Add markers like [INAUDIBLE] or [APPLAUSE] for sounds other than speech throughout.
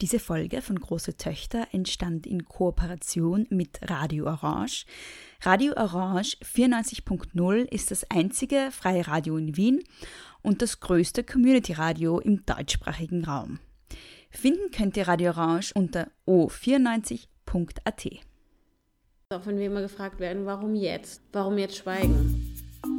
Diese Folge von Große Töchter entstand in Kooperation mit Radio Orange. Radio Orange 94.0 ist das einzige freie Radio in Wien und das größte Community-Radio im deutschsprachigen Raum. Finden könnt ihr Radio Orange unter o94.at. Auch wenn wir immer gefragt werden, warum jetzt? Warum jetzt schweigen?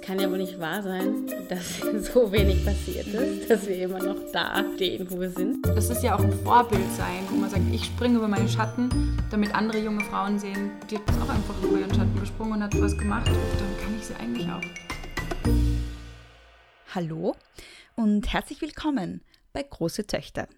Das kann ja wohl nicht wahr sein, dass [LAUGHS] so wenig passiert ist, dass wir immer noch da stehen, wo wir sind. Das ist ja auch ein Vorbild sein, wo man sagt, ich springe über meine Schatten, damit andere junge Frauen sehen, die hat auch einfach über ihren Schatten gesprungen und hat was gemacht. Und dann kann ich sie eigentlich auch. Hallo und herzlich willkommen bei Große Töchter.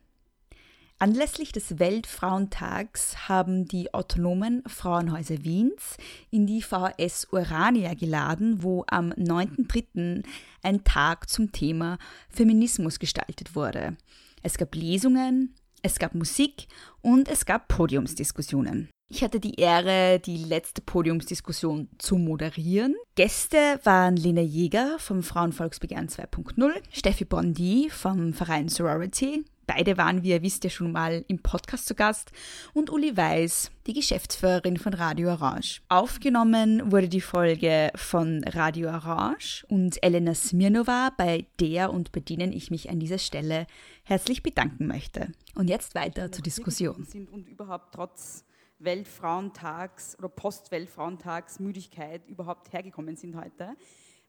Anlässlich des Weltfrauentags haben die autonomen Frauenhäuser Wiens in die VHS Urania geladen, wo am 9.3. ein Tag zum Thema Feminismus gestaltet wurde. Es gab Lesungen, es gab Musik und es gab Podiumsdiskussionen. Ich hatte die Ehre, die letzte Podiumsdiskussion zu moderieren. Gäste waren Lena Jäger vom Frauenvolksbegehren 2.0, Steffi Bondi vom Verein Sorority, Beide waren, wie ihr wisst, ja schon mal im Podcast zu Gast und Uli Weiß, die Geschäftsführerin von Radio Orange. Aufgenommen wurde die Folge von Radio Orange und Elena Smirnova, bei der und bei denen ich mich an dieser Stelle herzlich bedanken möchte. Und jetzt weiter zur Diskussion. Sind und überhaupt trotz Weltfrauentags oder Post-Weltfrauentags Müdigkeit überhaupt hergekommen sind heute.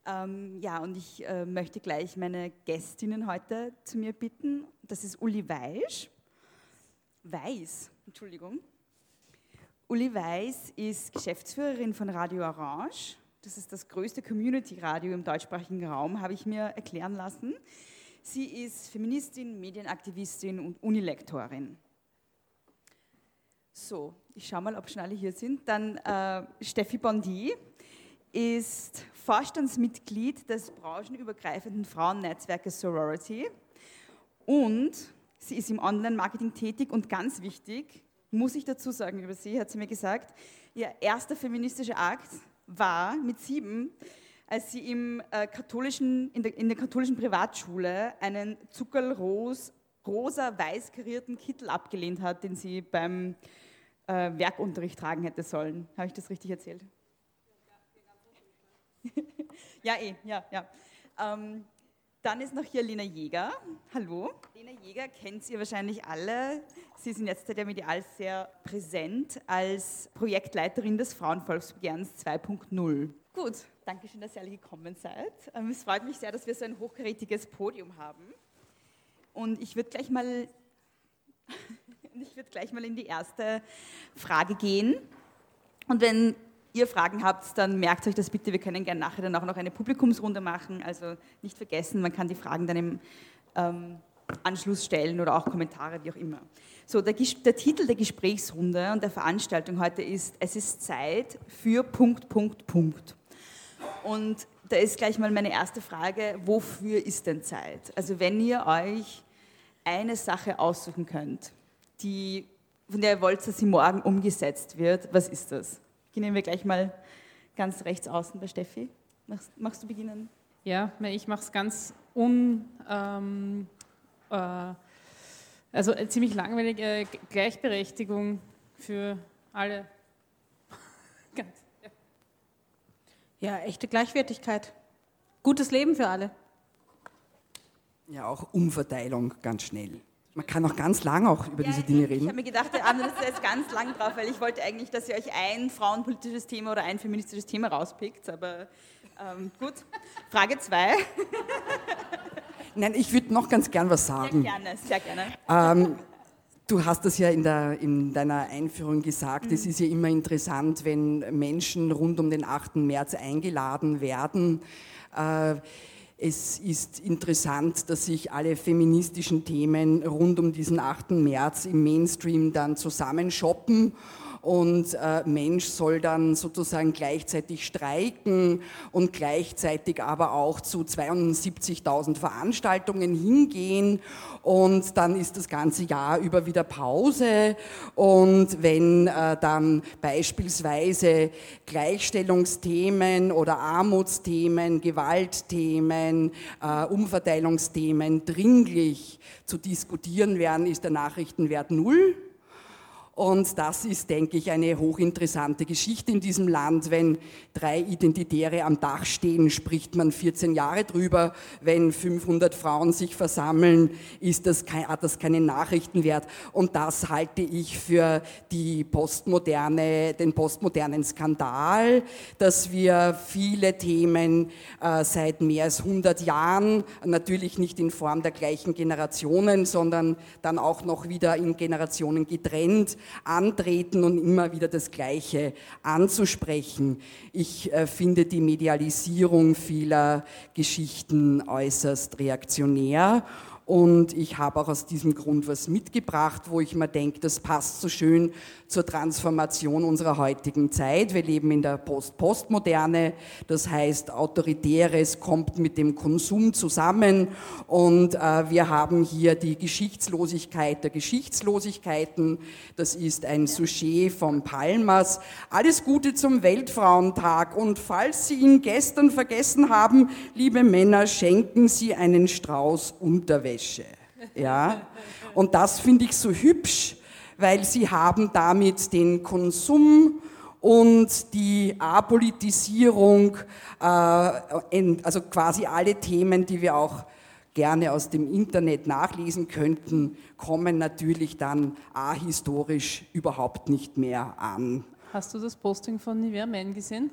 Ähm, ja, und ich äh, möchte gleich meine Gästinnen heute zu mir bitten. Das ist Uli Weisch. Weiß, Entschuldigung. Uli Weiß ist Geschäftsführerin von Radio Orange. Das ist das größte Community-Radio im deutschsprachigen Raum, habe ich mir erklären lassen. Sie ist Feministin, Medienaktivistin und Unilektorin. So, ich schaue mal, ob schon alle hier sind. Dann äh, Steffi Bondi ist Vorstandsmitglied des branchenübergreifenden Frauennetzwerkes Sorority und sie ist im Online-Marketing tätig und ganz wichtig, muss ich dazu sagen über sie, hat sie mir gesagt, ihr erster feministischer Akt war mit sieben, als sie im, äh, katholischen, in, der, in der katholischen Privatschule einen zuckerros, rosa weiß karierten Kittel abgelehnt hat, den sie beim äh, Werkunterricht tragen hätte sollen. Habe ich das richtig erzählt? [LAUGHS] ja, eh, ja, ja. Ähm, dann ist noch hier Lena Jäger. Hallo. Lena Jäger kennt ihr wahrscheinlich alle. Sie sind jetzt ja medial sehr präsent als Projektleiterin des Frauenvolksbegehrens 2.0. Gut, danke schön, dass ihr alle gekommen seid. Ähm, es freut mich sehr, dass wir so ein hochkarätiges Podium haben. Und ich würde gleich mal [LAUGHS] ich würde gleich mal in die erste Frage gehen. Und wenn ihr Fragen habt, dann merkt euch das bitte. Wir können gerne nachher dann auch noch eine Publikumsrunde machen. Also nicht vergessen, man kann die Fragen dann im ähm, Anschluss stellen oder auch Kommentare, wie auch immer. So, der, der, Titel der Gesprächsrunde und der Veranstaltung heute ist Es ist Zeit für Punkt, Punkt, Punkt. Und da ist gleich mal meine erste Frage, wofür ist denn Zeit? Also wenn ihr euch eine Sache aussuchen könnt, die, von der ihr wollt, dass sie morgen umgesetzt wird, was ist das? Beginnen wir gleich mal ganz rechts außen bei Steffi. Machst, machst du beginnen? Ja, ich mache es ganz un. Ähm, äh, also äh, ziemlich langweilig. Äh, Gleichberechtigung für alle. [LAUGHS] ganz, ja. ja, echte Gleichwertigkeit. Gutes Leben für alle. Ja, auch Umverteilung ganz schnell. Man kann auch ganz lang auch über ja, diese Dinge reden. Ich habe mir gedacht, der Abend ist jetzt ganz lang drauf, weil ich wollte eigentlich, dass ihr euch ein frauenpolitisches Thema oder ein feministisches Thema rauspickt. Aber ähm, gut. Frage zwei. [LAUGHS] Nein, ich würde noch ganz gern was sagen. Sehr gerne, sehr gerne. Ähm, du hast das ja in, der, in deiner Einführung gesagt. Mhm. Es ist ja immer interessant, wenn Menschen rund um den 8. März eingeladen werden. Äh, es ist interessant, dass sich alle feministischen Themen rund um diesen 8. März im Mainstream dann zusammenshoppen und äh, Mensch soll dann sozusagen gleichzeitig streiken und gleichzeitig aber auch zu 72.000 Veranstaltungen hingehen und dann ist das ganze Jahr über wieder Pause und wenn äh, dann beispielsweise Gleichstellungsthemen oder Armutsthemen, Gewaltthemen, äh, Umverteilungsthemen dringlich zu diskutieren wären, ist der Nachrichtenwert null. Und das ist, denke ich, eine hochinteressante Geschichte in diesem Land. Wenn drei Identitäre am Dach stehen, spricht man 14 Jahre drüber. Wenn 500 Frauen sich versammeln, ist das, hat das keinen Nachrichtenwert. Und das halte ich für die postmoderne, den postmodernen Skandal, dass wir viele Themen äh, seit mehr als 100 Jahren, natürlich nicht in Form der gleichen Generationen, sondern dann auch noch wieder in Generationen getrennt, antreten und immer wieder das Gleiche anzusprechen. Ich äh, finde die Medialisierung vieler Geschichten äußerst reaktionär und ich habe auch aus diesem Grund was mitgebracht, wo ich mir denke, das passt so schön zur Transformation unserer heutigen Zeit. Wir leben in der Post-Postmoderne, das heißt, Autoritäres kommt mit dem Konsum zusammen und äh, wir haben hier die Geschichtslosigkeit der Geschichtslosigkeiten. Das ist ein Sujet von Palmas. Alles Gute zum Weltfrauentag und falls Sie ihn gestern vergessen haben, liebe Männer, schenken Sie einen Strauß Unterwäsche. Unterwäsche. Ja? Und das finde ich so hübsch, weil sie haben damit den Konsum und die Apolitisierung, äh, also quasi alle Themen, die wir auch gerne aus dem Internet nachlesen könnten, kommen natürlich dann ahistorisch überhaupt nicht mehr an. Hast du das Posting von Nivea Man gesehen?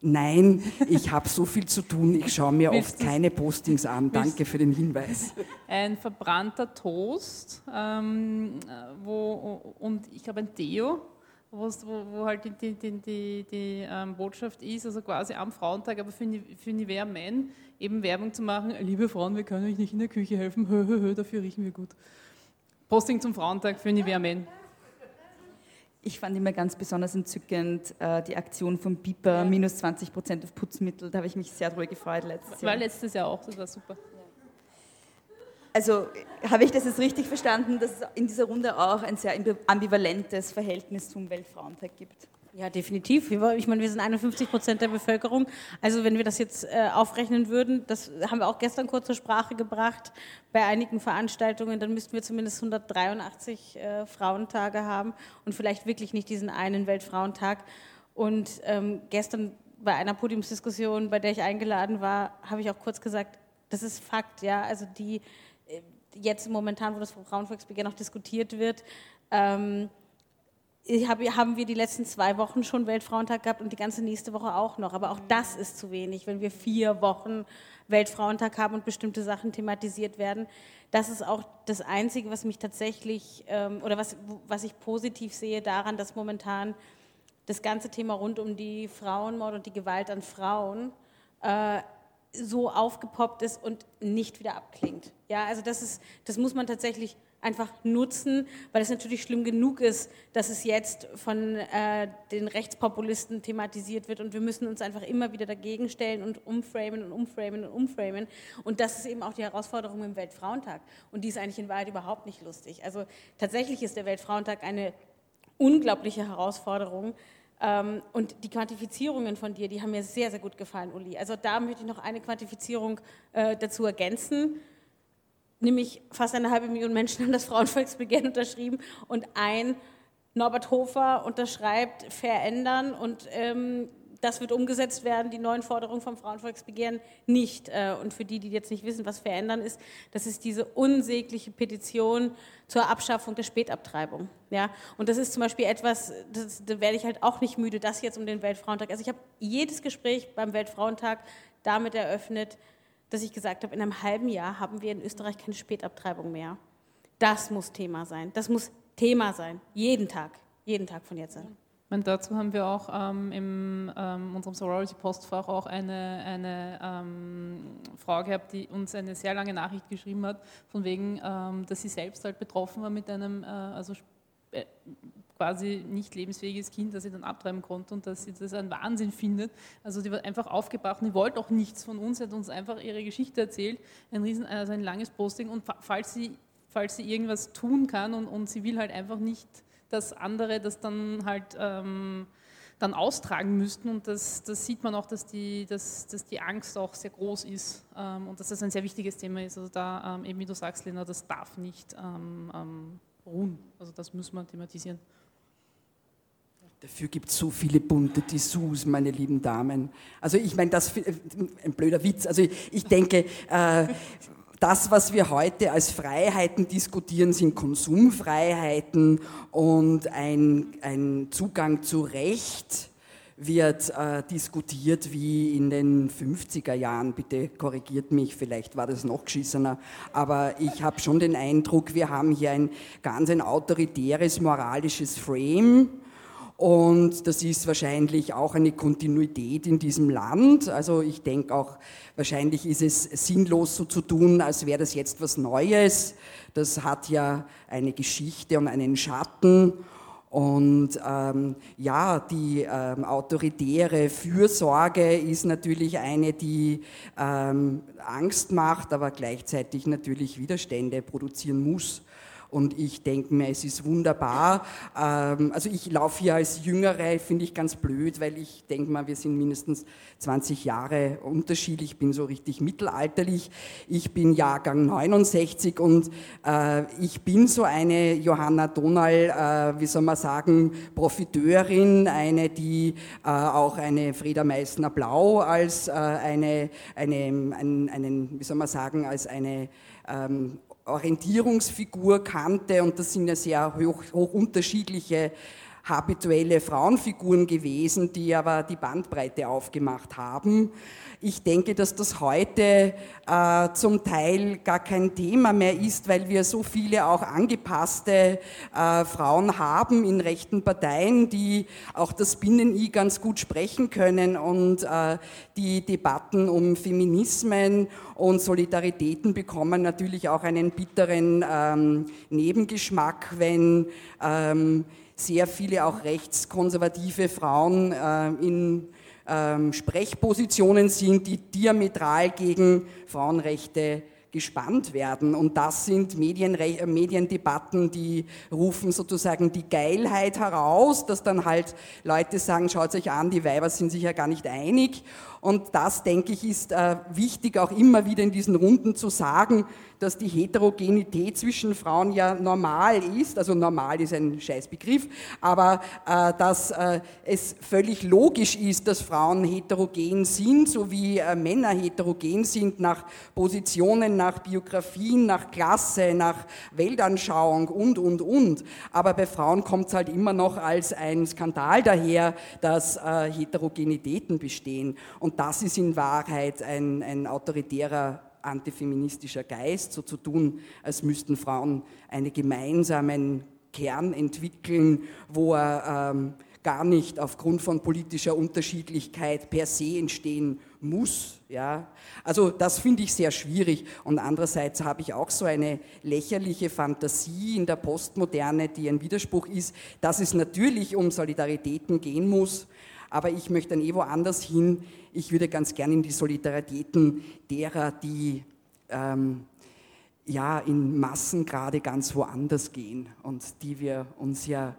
Nein, ich habe so viel zu tun, ich schaue mir oft keine Postings an. Danke für den Hinweis. Ein verbrannter Toast ähm, wo, und ich habe ein Deo, wo, wo halt die, die, die, die ähm, Botschaft ist, also quasi am Frauentag, aber für, für Nivea Men eben Werbung zu machen, liebe Frauen, wir können euch nicht in der Küche helfen, hö, hö, hö, dafür riechen wir gut. Posting zum Frauentag für Nivea Men. Ich fand immer ganz besonders entzückend äh, die Aktion von Piper, ja. minus 20 Prozent auf Putzmittel. Da habe ich mich sehr drüber gefreut letztes Jahr. War letztes Jahr auch, das war super. Also habe ich das jetzt richtig verstanden, dass es in dieser Runde auch ein sehr ambivalentes Verhältnis zum Weltfrauentag gibt? Ja, definitiv. Ich meine, wir sind 51 Prozent der Bevölkerung. Also wenn wir das jetzt äh, aufrechnen würden, das haben wir auch gestern kurz zur Sprache gebracht, bei einigen Veranstaltungen, dann müssten wir zumindest 183 äh, Frauentage haben und vielleicht wirklich nicht diesen einen Weltfrauentag. Und ähm, gestern bei einer Podiumsdiskussion, bei der ich eingeladen war, habe ich auch kurz gesagt, das ist Fakt, ja. Also die äh, jetzt momentan, wo das Frauenvolksbegehren noch diskutiert wird, ähm, hab, haben wir die letzten zwei Wochen schon Weltfrauentag gehabt und die ganze nächste Woche auch noch. Aber auch das ist zu wenig, wenn wir vier Wochen Weltfrauentag haben und bestimmte Sachen thematisiert werden. Das ist auch das Einzige, was mich tatsächlich ähm, oder was, was ich positiv sehe daran, dass momentan das ganze Thema rund um die Frauenmord und die Gewalt an Frauen äh, so aufgepoppt ist und nicht wieder abklingt. Ja, also das ist, das muss man tatsächlich einfach nutzen, weil es natürlich schlimm genug ist, dass es jetzt von äh, den Rechtspopulisten thematisiert wird und wir müssen uns einfach immer wieder dagegen stellen und umframen und umframen und umframen und das ist eben auch die Herausforderung im Weltfrauentag und die ist eigentlich in Wahrheit überhaupt nicht lustig. Also tatsächlich ist der Weltfrauentag eine unglaubliche Herausforderung, ähm, und die Quantifizierungen von dir, die haben mir sehr, sehr gut gefallen, Uli. Also da möchte ich noch eine Quantifizierung äh, dazu ergänzen. Nämlich fast eine halbe Million Menschen haben das Frauenvolksbegehren unterschrieben und ein Norbert Hofer unterschreibt verändern und ähm, das wird umgesetzt werden, die neuen Forderungen vom Frauenvolksbegehren nicht. Äh, und für die, die jetzt nicht wissen, was verändern ist, das ist diese unsägliche Petition zur Abschaffung der Spätabtreibung. Ja? Und das ist zum Beispiel etwas, das, da werde ich halt auch nicht müde, das jetzt um den Weltfrauentag. Also ich habe jedes Gespräch beim Weltfrauentag damit eröffnet, dass ich gesagt habe, in einem halben Jahr haben wir in Österreich keine Spätabtreibung mehr. Das muss Thema sein. Das muss Thema sein. Jeden Tag. Jeden Tag von jetzt an. Und dazu haben wir auch ähm, in ähm, unserem Sorority-Postfach auch eine, eine ähm, Frau gehabt, die uns eine sehr lange Nachricht geschrieben hat, von wegen, ähm, dass sie selbst halt betroffen war mit einem, äh, also äh, quasi nicht lebensfähiges Kind, das sie dann abtreiben konnte und dass sie das ein Wahnsinn findet. Also die war einfach aufgebracht und die wollte auch nichts von uns, sie hat uns einfach ihre Geschichte erzählt, ein, riesen, also ein langes Posting und falls sie, falls sie irgendwas tun kann und, und sie will halt einfach nicht, dass andere das dann halt... Ähm, dann austragen müssten. Und das, das sieht man auch, dass die, dass, dass die Angst auch sehr groß ist ähm, und dass das ein sehr wichtiges Thema ist. Also da, ähm, eben wie du sagst, Lena, das darf nicht ähm, ähm ruhen. Also das muss man thematisieren. Dafür gibt es so viele bunte Dessous, meine lieben Damen. Also ich meine, das ist ein blöder Witz. Also ich, ich denke, äh, das, was wir heute als Freiheiten diskutieren, sind Konsumfreiheiten und ein, ein Zugang zu Recht wird äh, diskutiert wie in den 50er Jahren. Bitte korrigiert mich, vielleicht war das noch geschissener. Aber ich habe schon den Eindruck, wir haben hier ein ganz ein autoritäres moralisches Frame und das ist wahrscheinlich auch eine Kontinuität in diesem Land. Also ich denke auch, wahrscheinlich ist es sinnlos so zu tun, als wäre das jetzt was Neues. Das hat ja eine Geschichte und einen Schatten. Und ähm, ja, die ähm, autoritäre Fürsorge ist natürlich eine, die ähm, Angst macht, aber gleichzeitig natürlich Widerstände produzieren muss. Und ich denke mir, es ist wunderbar. Ähm, also ich laufe hier als Jüngere, finde ich ganz blöd, weil ich denke mal, wir sind mindestens 20 Jahre Unterschied. Ich bin so richtig mittelalterlich. Ich bin Jahrgang 69 und äh, ich bin so eine Johanna Donal, äh, wie soll man sagen, Profiteurin, eine, die äh, auch eine Frieda Meissner Blau als eine, eine, einen, einen, wie soll man sagen, als eine ähm, Orientierungsfigur kannte und das sind ja sehr hoch, hoch unterschiedliche habituelle Frauenfiguren gewesen, die aber die Bandbreite aufgemacht haben. Ich denke, dass das heute äh, zum Teil gar kein Thema mehr ist, weil wir so viele auch angepasste äh, Frauen haben in rechten Parteien, die auch das Binnen-I ganz gut sprechen können und äh, die Debatten um Feminismen und Solidaritäten bekommen natürlich auch einen bitteren ähm, Nebengeschmack, wenn ähm, sehr viele auch rechtskonservative Frauen äh, in ähm, Sprechpositionen sind, die diametral gegen Frauenrechte gespannt werden. Und das sind Medienre äh, Mediendebatten, die rufen sozusagen die Geilheit heraus, dass dann halt Leute sagen, schaut euch an, die Weiber sind sich ja gar nicht einig. Und das, denke ich, ist äh, wichtig auch immer wieder in diesen Runden zu sagen, dass die Heterogenität zwischen Frauen ja normal ist, also normal ist ein Scheißbegriff, aber äh, dass äh, es völlig logisch ist, dass Frauen heterogen sind, so wie Männer heterogen sind nach Positionen, nach Biografien, nach Klasse, nach Weltanschauung und, und, und. Aber bei Frauen kommt es halt immer noch als ein Skandal daher, dass Heterogenitäten bestehen. Und das ist in Wahrheit ein, ein autoritärer antifeministischer Geist, so zu tun, als müssten Frauen einen gemeinsamen Kern entwickeln, wo er ähm, gar nicht aufgrund von politischer Unterschiedlichkeit per se entstehen muss. Ja? Also das finde ich sehr schwierig. Und andererseits habe ich auch so eine lächerliche Fantasie in der Postmoderne, die ein Widerspruch ist, dass es natürlich um Solidaritäten gehen muss, aber ich möchte dann eh woanders hin. Ich würde ganz gerne in die Solidaritäten derer, die ähm, ja in Massen gerade ganz woanders gehen und die wir uns ja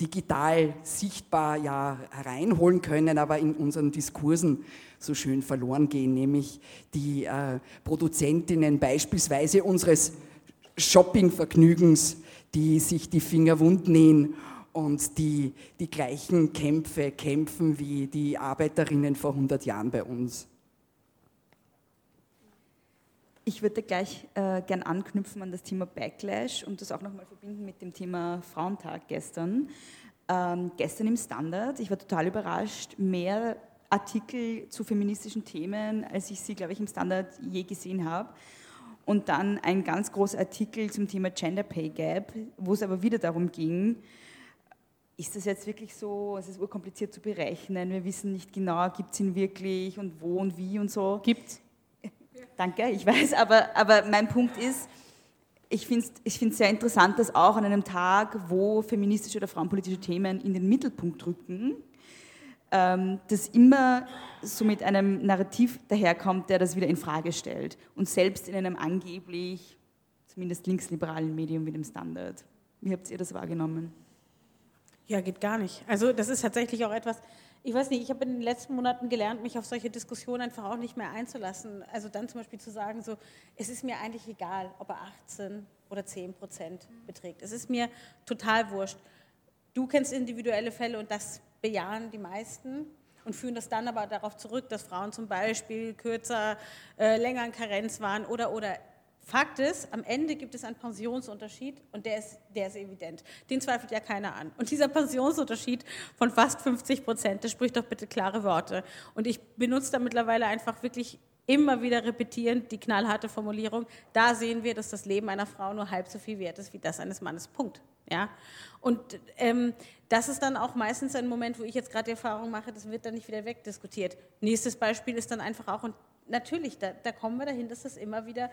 digital sichtbar ja hereinholen können, aber in unseren Diskursen so schön verloren gehen, nämlich die äh, Produzentinnen beispielsweise unseres Shoppingvergnügens, die sich die Finger wund nähen und die die gleichen Kämpfe kämpfen wie die Arbeiterinnen vor 100 Jahren bei uns. Ich würde gleich äh, gern anknüpfen an das Thema Backlash und das auch nochmal verbinden mit dem Thema Frauentag gestern. Ähm, gestern im Standard, ich war total überrascht, mehr Artikel zu feministischen Themen, als ich sie, glaube ich, im Standard je gesehen habe. Und dann ein ganz großer Artikel zum Thema Gender Pay Gap, wo es aber wieder darum ging, ist das jetzt wirklich so, es ist urkompliziert zu berechnen, wir wissen nicht genau, gibt es ihn wirklich und wo und wie und so. Gibt Danke, ich weiß, aber, aber mein Punkt ist, ich finde es ich sehr interessant, dass auch an einem Tag, wo feministische oder frauenpolitische Themen in den Mittelpunkt rücken, ähm, das immer so mit einem Narrativ daherkommt, der das wieder in Frage stellt. Und selbst in einem angeblich, zumindest linksliberalen Medium wie dem Standard. Wie habt ihr das wahrgenommen? Ja, geht gar nicht. Also das ist tatsächlich auch etwas, ich weiß nicht, ich habe in den letzten Monaten gelernt, mich auf solche Diskussionen einfach auch nicht mehr einzulassen. Also dann zum Beispiel zu sagen, so, es ist mir eigentlich egal, ob er 18 oder 10 Prozent beträgt. Es ist mir total wurscht. Du kennst individuelle Fälle und das bejahen die meisten und führen das dann aber darauf zurück, dass Frauen zum Beispiel kürzer, äh, länger in Karenz waren oder, oder Fakt ist, am Ende gibt es einen Pensionsunterschied und der ist, der ist evident. Den zweifelt ja keiner an. Und dieser Pensionsunterschied von fast 50 Prozent, das spricht doch bitte klare Worte. Und ich benutze da mittlerweile einfach wirklich immer wieder repetierend die knallharte Formulierung, da sehen wir, dass das Leben einer Frau nur halb so viel wert ist wie das eines Mannes. Punkt. Ja? Und ähm, das ist dann auch meistens ein Moment, wo ich jetzt gerade die Erfahrung mache, das wird dann nicht wieder wegdiskutiert. Nächstes Beispiel ist dann einfach auch, und natürlich, da, da kommen wir dahin, dass das immer wieder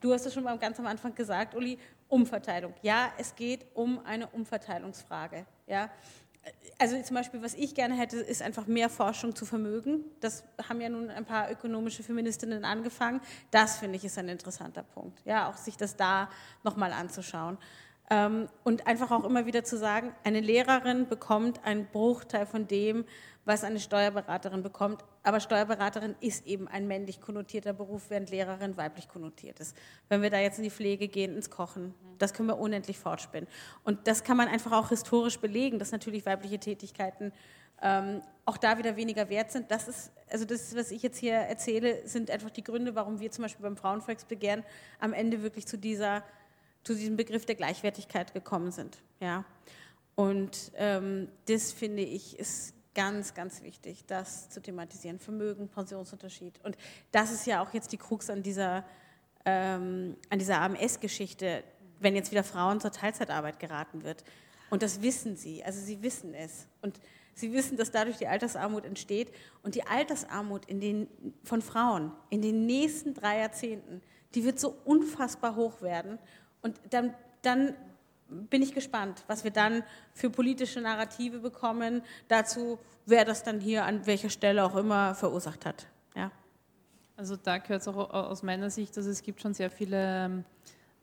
Du hast es schon mal ganz am Anfang gesagt, Uli, Umverteilung. Ja, es geht um eine Umverteilungsfrage. Ja? Also zum Beispiel, was ich gerne hätte, ist einfach mehr Forschung zu Vermögen. Das haben ja nun ein paar ökonomische Feministinnen angefangen. Das finde ich ist ein interessanter Punkt. Ja, auch sich das da nochmal anzuschauen. Ähm, und einfach auch immer wieder zu sagen, eine Lehrerin bekommt einen Bruchteil von dem, was eine Steuerberaterin bekommt. Aber Steuerberaterin ist eben ein männlich konnotierter Beruf, während Lehrerin weiblich konnotiert ist. Wenn wir da jetzt in die Pflege gehen, ins Kochen, das können wir unendlich fortspinnen. Und das kann man einfach auch historisch belegen, dass natürlich weibliche Tätigkeiten ähm, auch da wieder weniger wert sind. Das ist, also das, was ich jetzt hier erzähle, sind einfach die Gründe, warum wir zum Beispiel beim Frauenvolksbegehren am Ende wirklich zu dieser zu diesem Begriff der Gleichwertigkeit gekommen sind. Ja? Und ähm, das finde ich ist ganz, ganz wichtig, das zu thematisieren. Vermögen, Pensionsunterschied. Und das ist ja auch jetzt die Krux an dieser, ähm, dieser AMS-Geschichte, wenn jetzt wieder Frauen zur Teilzeitarbeit geraten wird. Und das wissen sie, also sie wissen es. Und sie wissen, dass dadurch die Altersarmut entsteht. Und die Altersarmut in den, von Frauen in den nächsten drei Jahrzehnten, die wird so unfassbar hoch werden. Und dann, dann bin ich gespannt, was wir dann für politische Narrative bekommen dazu, wer das dann hier an welcher Stelle auch immer verursacht hat. Ja. Also da gehört es auch aus meiner Sicht, dass es gibt schon sehr viele ähm,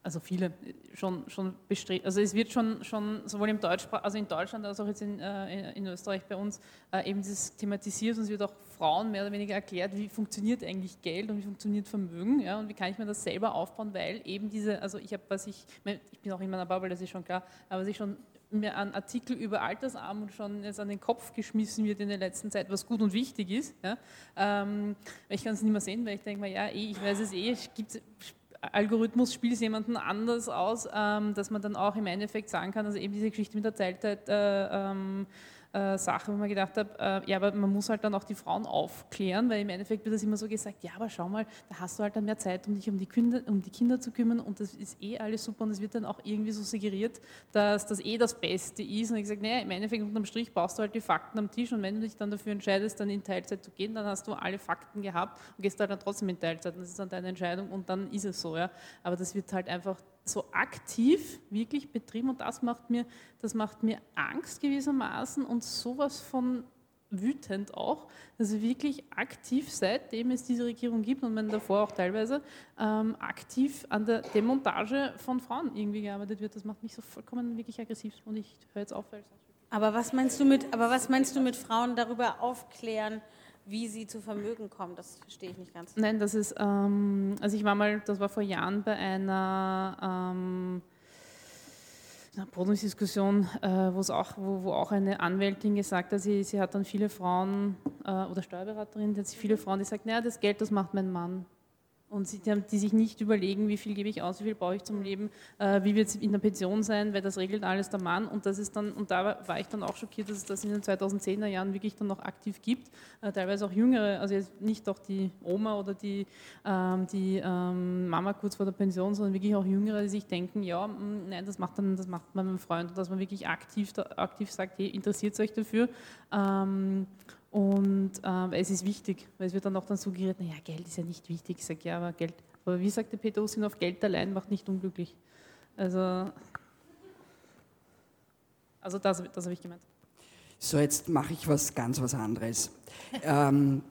also viele schon, schon bestrebt, also es wird schon, schon sowohl im also in Deutschland als auch jetzt in, äh, in Österreich bei uns äh, eben das thematisiert und es wird auch Frauen mehr oder weniger erklärt, wie funktioniert eigentlich Geld und wie funktioniert Vermögen ja, und wie kann ich mir das selber aufbauen, weil eben diese, also ich habe, was ich, ich bin auch in meiner Bubble, das ist schon klar, aber was ich schon mir an Artikel über Altersarmut schon jetzt an den Kopf geschmissen wird in der letzten Zeit, was gut und wichtig ist. Ja. Ähm, ich kann es nicht mehr sehen, weil ich denke mir, ja, eh, ich weiß es eh, es gibt Algorithmus spielt es jemanden anders aus, ähm, dass man dann auch im Endeffekt sagen kann, also eben diese Geschichte mit der Teilzeit äh, ähm, äh, Sache, wo man gedacht habe, äh, ja, aber man muss halt dann auch die Frauen aufklären, weil im Endeffekt wird das immer so gesagt, ja, aber schau mal, da hast du halt dann mehr Zeit, um dich um die Kinder, um die Kinder zu kümmern und das ist eh alles super und es wird dann auch irgendwie so suggeriert, dass das eh das Beste ist und ich sage, naja, im Endeffekt unterm Strich brauchst du halt die Fakten am Tisch und wenn du dich dann dafür entscheidest, dann in Teilzeit zu gehen, dann hast du alle Fakten gehabt und gehst halt dann trotzdem in Teilzeit und das ist dann deine Entscheidung und dann ist es so, ja. Aber das wird halt einfach so aktiv wirklich betrieben und das macht mir, das macht mir Angst gewissermaßen und sowas von wütend auch, dass wirklich aktiv, seitdem es diese Regierung gibt und man davor auch teilweise ähm, aktiv an der Demontage von Frauen irgendwie gearbeitet wird. Das macht mich so vollkommen wirklich aggressiv und ich höre jetzt auf, weil aber was meinst du mit, aber was meinst du mit Frauen darüber aufklären? Wie sie zu Vermögen kommen. Das verstehe ich nicht ganz. Nein, das ist, ähm, also ich war mal, das war vor Jahren bei einer, ähm, einer Podiumsdiskussion, äh, wo, auch, wo, wo auch eine Anwältin gesagt hat, sie, sie hat dann viele Frauen äh, oder Steuerberaterin, die hat viele Frauen, die sagt, naja, das Geld, das macht mein Mann und sie, die, die, sich nicht überlegen, wie viel gebe ich aus, wie viel brauche ich zum Leben, äh, wie wird es in der Pension sein, weil das regelt alles der Mann. Und das ist dann, und da war, ich dann auch schockiert, dass es das in den 2010er Jahren wirklich dann noch aktiv gibt, äh, teilweise auch jüngere, also jetzt nicht doch die Oma oder die, ähm, die ähm, Mama kurz vor der Pension, sondern wirklich auch jüngere, die sich denken, ja, mh, mm, nein, das macht dann, das macht mein Freund. Und dass man wirklich aktiv, aktiv sagt, hey, interessiert euch dafür? Ähm, und äh, es ist wichtig, weil es wird dann auch dann suggeriert, naja, Geld ist ja nicht wichtig. Ich sage, ja, aber Geld, aber wie sagte Peter Ustinov, Geld allein macht nicht unglücklich. Also, also das, das habe ich gemeint. So, jetzt mache ich was ganz was anderes. ähm,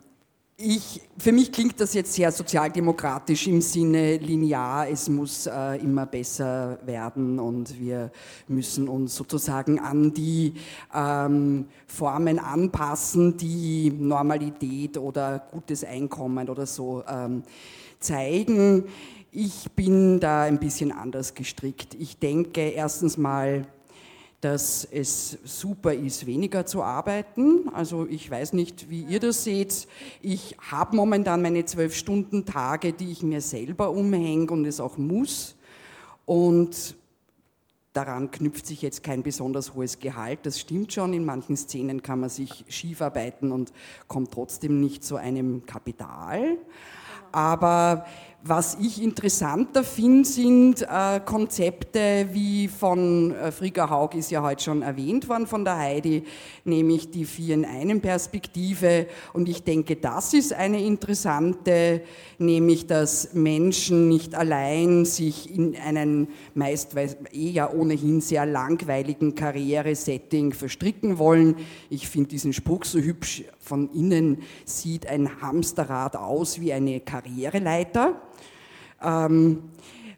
ich, für mich klingt das jetzt sehr sozialdemokratisch im Sinne linear, es muss äh, immer besser werden und wir müssen uns sozusagen an die ähm, Formen anpassen, die Normalität oder gutes Einkommen oder so ähm, zeigen. Ich bin da ein bisschen anders gestrickt. Ich denke erstens mal, dass es super ist, weniger zu arbeiten. Also ich weiß nicht, wie ihr das seht. Ich habe momentan meine zwölf Stunden Tage, die ich mir selber umhänge und es auch muss. Und daran knüpft sich jetzt kein besonders hohes Gehalt. Das stimmt schon. In manchen Szenen kann man sich schief arbeiten und kommt trotzdem nicht zu einem Kapital. Aber was ich interessanter finde, sind äh, Konzepte wie von äh, Frigga Haug ist ja heute schon erwähnt worden von der Heidi, nämlich die Vier in einem Perspektive. Und ich denke, das ist eine interessante, nämlich dass Menschen nicht allein sich in einen meist eh ja ohnehin sehr langweiligen Karrieresetting verstricken wollen. Ich finde diesen Spruch so hübsch. Von innen sieht ein Hamsterrad aus wie eine Karriereleiter. Ähm,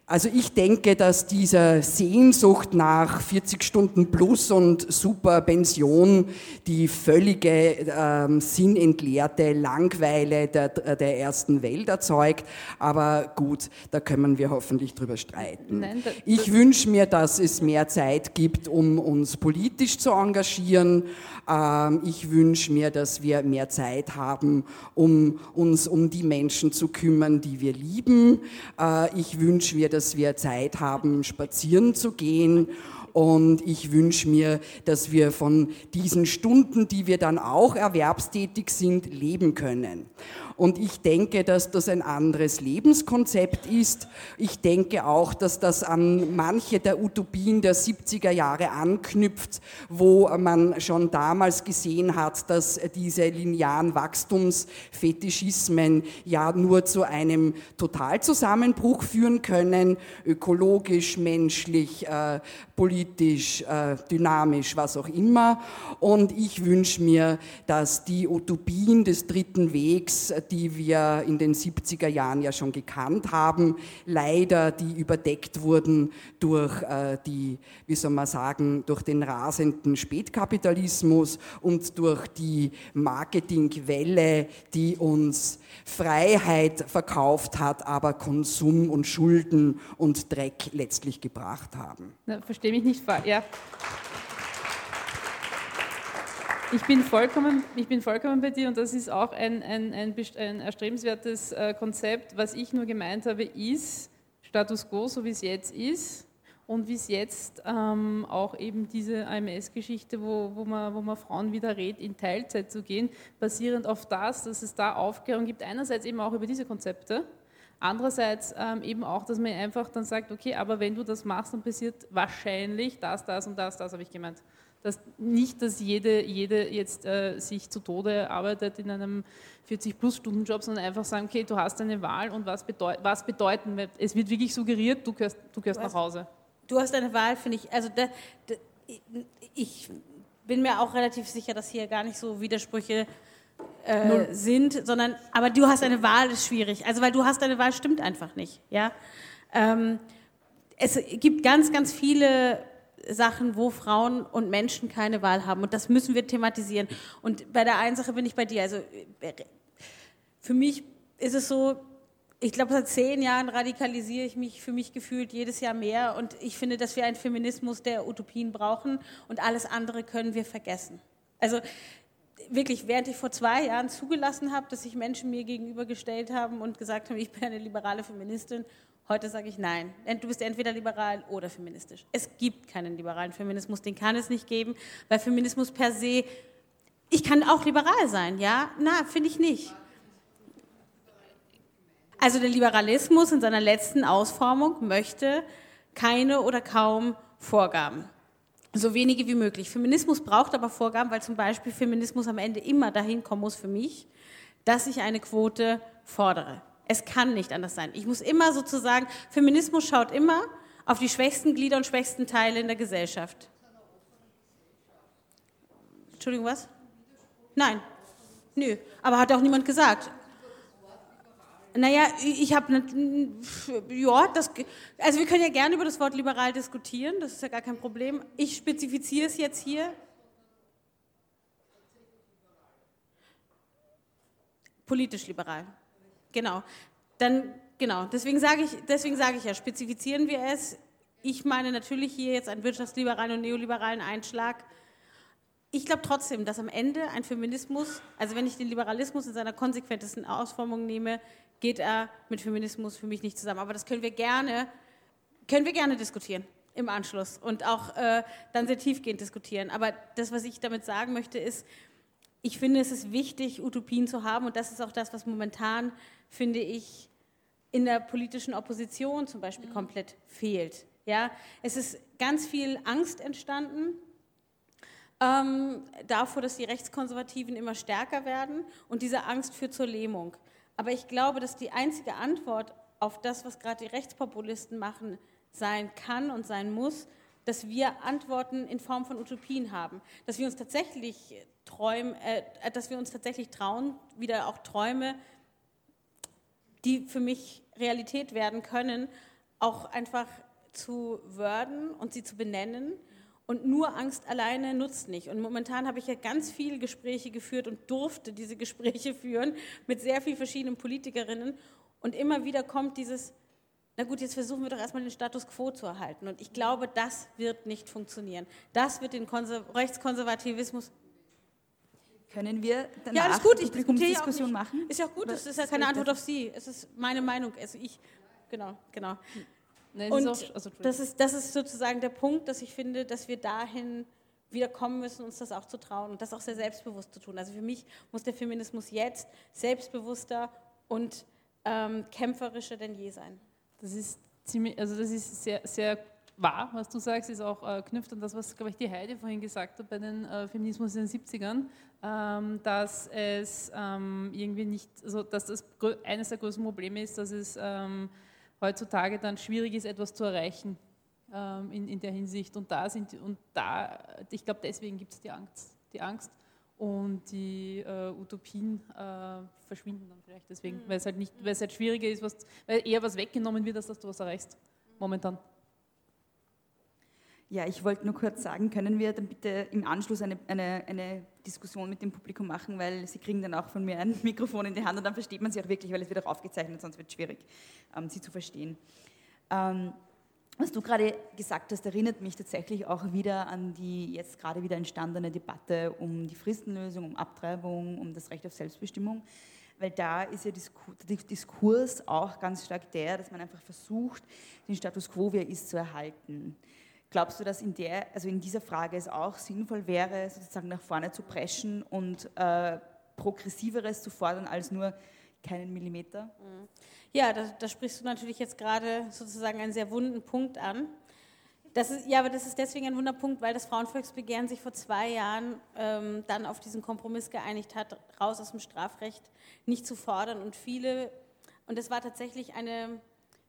also ich denke, dass diese Sehnsucht nach 40 Stunden plus und super Pension die völlige ähm, sinnentleerte Langweile der, der ersten Welt erzeugt. Aber gut, da können wir hoffentlich drüber streiten. Nein, das, ich wünsche mir, dass es mehr Zeit gibt, um uns politisch zu engagieren. Ähm, ich wünsche mir, dass wir mehr Zeit haben, um uns um die Menschen zu kümmern, die wir lieben. Äh, ich wünsche mir, dass wir Zeit haben, spazieren zu gehen. Und ich wünsche mir, dass wir von diesen Stunden, die wir dann auch erwerbstätig sind, leben können. Und ich denke, dass das ein anderes Lebenskonzept ist. Ich denke auch, dass das an manche der Utopien der 70er Jahre anknüpft, wo man schon damals gesehen hat, dass diese linearen Wachstumsfetischismen ja nur zu einem Totalzusammenbruch führen können, ökologisch, menschlich, äh, politisch, äh, dynamisch, was auch immer. Und ich wünsche mir, dass die Utopien des dritten Wegs, die wir in den 70er Jahren ja schon gekannt haben, leider die überdeckt wurden durch äh, die, wie soll man sagen, durch den rasenden Spätkapitalismus und durch die Marketingwelle, die uns Freiheit verkauft hat, aber Konsum und Schulden und Dreck letztlich gebracht haben. Na, verstehe mich nicht. Ja. Ich bin, vollkommen, ich bin vollkommen bei dir und das ist auch ein, ein, ein, ein erstrebenswertes äh, Konzept. Was ich nur gemeint habe, ist Status quo, so wie es jetzt ist und wie es jetzt ähm, auch eben diese AMS-Geschichte, wo, wo, man, wo man Frauen wieder rät, in Teilzeit zu gehen, basierend auf das, dass es da Aufklärung gibt, einerseits eben auch über diese Konzepte, andererseits ähm, eben auch, dass man einfach dann sagt, okay, aber wenn du das machst, dann passiert wahrscheinlich das, das und das, das habe ich gemeint dass nicht, dass jede, jede jetzt äh, sich zu Tode arbeitet in einem 40-Plus-Stunden-Job, sondern einfach sagen, okay, du hast eine Wahl und was, bedeut was bedeuten, es wird wirklich suggeriert, du gehörst, du gehörst du nach Hause. Du hast eine Wahl, finde ich, also da, da, ich bin mir auch relativ sicher, dass hier gar nicht so Widersprüche äh, sind, sondern, aber du hast eine Wahl, ist schwierig. Also, weil du hast eine Wahl, stimmt einfach nicht, ja. Ähm, es gibt ganz, ganz viele Sachen, wo Frauen und Menschen keine Wahl haben. Und das müssen wir thematisieren. Und bei der einen Sache bin ich bei dir. Also für mich ist es so, ich glaube, seit zehn Jahren radikalisiere ich mich für mich gefühlt jedes Jahr mehr. Und ich finde, dass wir einen Feminismus der Utopien brauchen und alles andere können wir vergessen. Also wirklich, während ich vor zwei Jahren zugelassen habe, dass sich Menschen mir gegenübergestellt haben und gesagt haben, ich bin eine liberale Feministin Heute sage ich nein. Du bist entweder liberal oder feministisch. Es gibt keinen liberalen Feminismus, den kann es nicht geben, weil Feminismus per se, ich kann auch liberal sein, ja? Na, finde ich nicht. Also der Liberalismus in seiner letzten Ausformung möchte keine oder kaum Vorgaben. So wenige wie möglich. Feminismus braucht aber Vorgaben, weil zum Beispiel Feminismus am Ende immer dahin kommen muss für mich, dass ich eine Quote fordere. Es kann nicht anders sein. Ich muss immer sozusagen, Feminismus schaut immer auf die schwächsten Glieder und schwächsten Teile in der Gesellschaft. Entschuldigung, was? Nein. Nö, aber hat auch niemand gesagt. Naja, ich habe, ja, das, also wir können ja gerne über das Wort liberal diskutieren, das ist ja gar kein Problem. Ich spezifiziere es jetzt hier. Politisch liberal, genau. Dann, genau, deswegen sage ich, deswegen sage ich ja, spezifizieren wir es. Ich meine natürlich hier jetzt einen wirtschaftsliberalen und neoliberalen Einschlag ich glaube trotzdem, dass am Ende ein Feminismus, also wenn ich den Liberalismus in seiner konsequentesten Ausformung nehme, geht er mit Feminismus für mich nicht zusammen. Aber das können wir gerne, können wir gerne diskutieren im Anschluss und auch äh, dann sehr tiefgehend diskutieren. Aber das, was ich damit sagen möchte, ist, ich finde, es ist wichtig, Utopien zu haben und das ist auch das, was momentan, finde ich, in der politischen Opposition zum Beispiel mhm. komplett fehlt. Ja, es ist ganz viel Angst entstanden ähm, davor, dass die Rechtskonservativen immer stärker werden und diese Angst führt zur Lähmung. Aber ich glaube, dass die einzige Antwort auf das, was gerade die Rechtspopulisten machen, sein kann und sein muss, dass wir Antworten in Form von Utopien haben, dass wir uns tatsächlich träumen, äh, dass wir uns tatsächlich trauen, wieder auch Träume, die für mich Realität werden können, auch einfach zu würden und sie zu benennen und nur Angst alleine nutzt nicht. Und momentan habe ich ja ganz viele Gespräche geführt und durfte diese Gespräche führen mit sehr vielen verschiedenen Politikerinnen. Und immer wieder kommt dieses, na gut, jetzt versuchen wir doch erstmal den Status quo zu erhalten. Und ich glaube, das wird nicht funktionieren. Das wird den Konser Rechtskonservativismus. Können wir danach ja, alles gut, ich Diskussion machen? Ist ja auch gut, das ist ja keine Antwort auf Sie. Es ist meine Meinung. Also ich, genau, genau. Nein, und ist auch, also, das, ist, das ist sozusagen der Punkt, dass ich finde, dass wir dahin wieder kommen müssen, uns das auch zu trauen und das auch sehr selbstbewusst zu tun. Also für mich muss der Feminismus jetzt selbstbewusster und ähm, kämpferischer denn je sein. Das ist ziemlich, also das ist sehr, sehr wahr, was du sagst, ist auch äh, knüpft an das, was, glaube ich, die Heide vorhin gesagt hat bei den äh, Feminismus in den 70ern, ähm, dass es ähm, irgendwie nicht, also dass das eines der größten Probleme ist, dass es ähm, heutzutage dann schwierig ist, etwas zu erreichen ähm, in, in der Hinsicht. Und da sind und da, ich glaube, deswegen gibt es die Angst, die Angst und die äh, Utopien äh, verschwinden dann vielleicht deswegen, mhm. weil es halt nicht, weil es halt schwieriger ist, was, weil eher was weggenommen wird, als dass du was erreichst momentan. Ja, ich wollte nur kurz sagen, können wir dann bitte im Anschluss eine, eine, eine, Diskussion mit dem Publikum machen, weil Sie kriegen dann auch von mir ein [LAUGHS] Mikrofon in die Hand und dann versteht man sie auch wirklich, weil es wird auch aufgezeichnet, sonst wird es schwierig, ähm, sie zu verstehen. Ähm, was du gerade gesagt hast, erinnert mich tatsächlich auch wieder an die jetzt gerade wieder entstandene Debatte um die Fristenlösung, um Abtreibung, um das Recht auf Selbstbestimmung, weil da ist ja der Diskurs auch ganz stark der, dass man einfach versucht, den Status quo, wie er ist, zu erhalten. Glaubst du, dass in, der, also in dieser Frage es auch sinnvoll wäre, sozusagen nach vorne zu preschen und äh, Progressiveres zu fordern als nur keinen Millimeter? Ja, da, da, sprichst du natürlich jetzt gerade sozusagen einen sehr wunden Punkt an. Ist, ja, aber das ist deswegen ein Wunderpunkt, weil das Frauenvolksbegehren sich vor zwei Jahren ähm, dann auf diesen Kompromiss geeinigt hat, raus aus dem Strafrecht nicht zu fordern. Und viele, und es war tatsächlich eine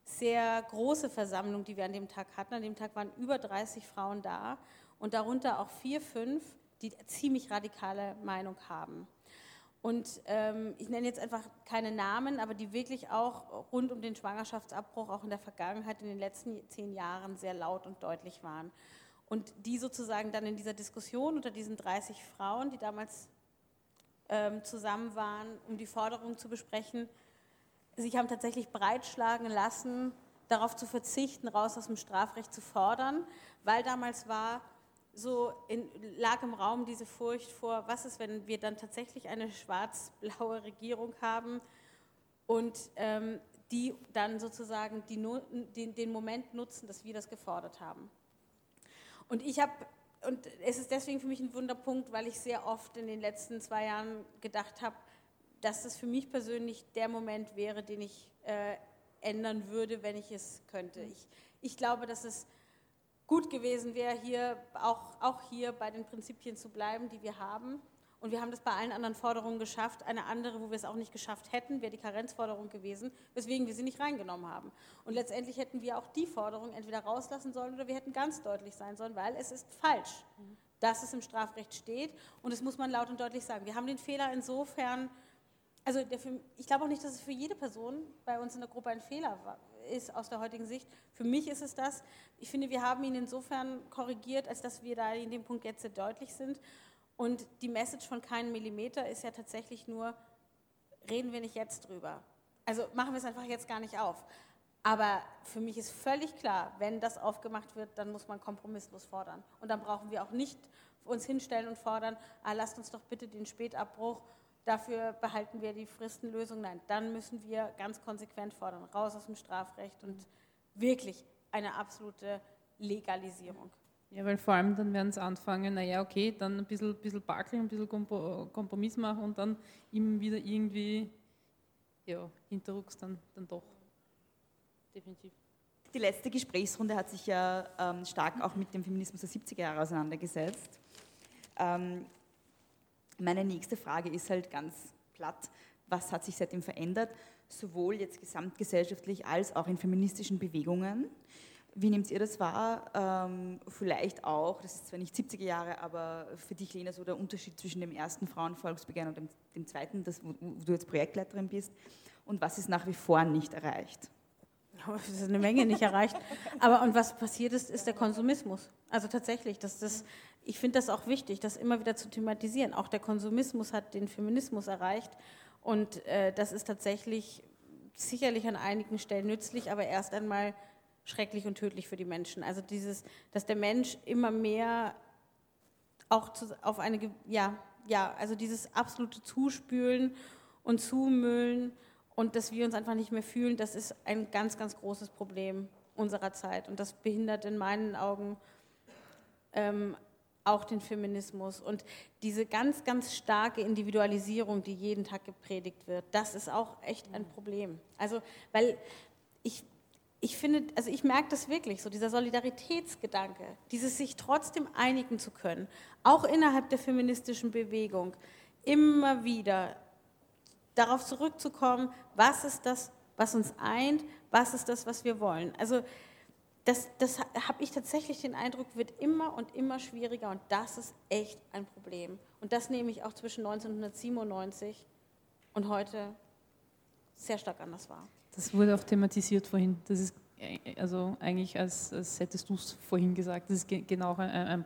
sehr große Versammlung, die wir an dem Tag hatten. An dem Tag waren über 30 Frauen da und darunter auch vier, fünf, die ziemlich radikale Meinung haben. Und ähm, ich nenne jetzt einfach keine Namen, aber die wirklich auch rund um den Schwangerschaftsabbruch auch in der Vergangenheit, in den letzten zehn Jahren sehr laut und deutlich waren. Und die sozusagen dann in dieser Diskussion unter diesen 30 Frauen, die damals ähm, zusammen waren, um die Forderung zu besprechen, sich haben tatsächlich breitschlagen lassen, darauf zu verzichten, raus aus dem Strafrecht zu fordern, weil damals war, so in, lag im Raum diese Furcht vor, was ist, wenn wir dann tatsächlich eine schwarz-blaue Regierung haben und ähm, die dann sozusagen die, den, den Moment nutzen, dass wir das gefordert haben. Und ich habe und es ist deswegen für mich ein Wunderpunkt, weil ich sehr oft in den letzten zwei Jahren gedacht habe, dass das für mich persönlich der Moment wäre, den ich äh, ändern würde, wenn ich es könnte. Ich, ich glaube, dass es gut gewesen wäre, hier auch, auch hier bei den Prinzipien zu bleiben, die wir haben Und wir haben das bei allen anderen Forderungen geschafft. Eine andere, wo wir es auch nicht geschafft hätten, wäre die Karenzforderung gewesen, weswegen wir sie nicht reingenommen haben. Und letztendlich hätten wir auch die Forderung entweder rauslassen sollen oder wir hätten ganz deutlich sein sollen, weil es ist falsch, dass es im Strafrecht steht. Und das muss man laut und deutlich sagen. Wir haben den Fehler insofern, also der, ich glaube auch nicht, dass es für jede Person bei uns in der Gruppe ein Fehler ist aus der heutigen Sicht. Für mich ist es das. Ich finde, wir haben ihn insofern korrigiert, als dass wir da in dem Punkt jetzt sehr deutlich sind. Und die Message von keinem Millimeter ist ja tatsächlich nur, reden wir nicht jetzt drüber. Also machen wir es einfach jetzt gar nicht auf. Aber für mich ist völlig klar, wenn das aufgemacht wird, dann muss man kompromisslos fordern. Und dann brauchen wir auch nicht uns hinstellen und fordern, ah, lasst uns doch bitte den Spätabbruch, dafür behalten wir die Fristenlösung. Nein, dann müssen wir ganz konsequent fordern, raus aus dem Strafrecht und wirklich eine absolute Legalisierung. Ja, weil vor allem dann werden sie anfangen, naja, okay, dann ein bisschen, bisschen bakeln, ein bisschen Kompromiss machen und dann immer wieder irgendwie, ja, hinterrucks dann, dann doch. Definitiv. Die letzte Gesprächsrunde hat sich ja ähm, stark auch mit dem Feminismus der 70er Jahre auseinandergesetzt. Ähm, meine nächste Frage ist halt ganz platt, was hat sich seitdem verändert, sowohl jetzt gesamtgesellschaftlich als auch in feministischen Bewegungen? Wie nehmt ihr das wahr? Ähm, vielleicht auch, das ist zwar nicht 70er Jahre, aber für dich, Lena, so der Unterschied zwischen dem ersten Frauenvolksbegehren und dem, dem zweiten, das, wo, wo, du jetzt Projektleiterin bist, und was ist nach wie vor nicht erreicht? Es ist eine Menge nicht erreicht. Aber und was passiert ist, ist der Konsumismus. Also tatsächlich, dass das, ich finde das auch wichtig, das immer wieder zu thematisieren. Auch der Konsumismus hat den Feminismus erreicht. Und äh, das ist tatsächlich sicherlich an einigen Stellen nützlich, aber erst einmal schrecklich und tödlich für die Menschen. Also dieses, dass der Mensch immer mehr auch zu, auf eine, ja, ja, also dieses absolute Zuspülen und Zumüllen und dass wir uns einfach nicht mehr fühlen, das ist ein ganz, ganz großes Problem unserer Zeit. Und das behindert in meinen Augen ähm, auch den Feminismus. Und diese ganz, ganz starke Individualisierung, die jeden Tag gepredigt wird, das ist auch echt ein Problem. Also, weil ich ich finde, also ich merke das wirklich so, dieser Solidaritätsgedanke, dieses sich trotzdem einigen zu können, auch innerhalb der feministischen Bewegung, immer wieder darauf zurückzukommen, was ist das, was uns eint, was ist das, was wir wollen. Also das, das habe ich tatsächlich den Eindruck, wird immer und immer schwieriger und das ist echt ein Problem. Und das nehme ich auch zwischen 1997 und heute sehr stark anders wahr. Das wurde auch thematisiert vorhin. Das ist äh, also eigentlich, als, als hättest du es vorhin gesagt, das ist genau ein, ein,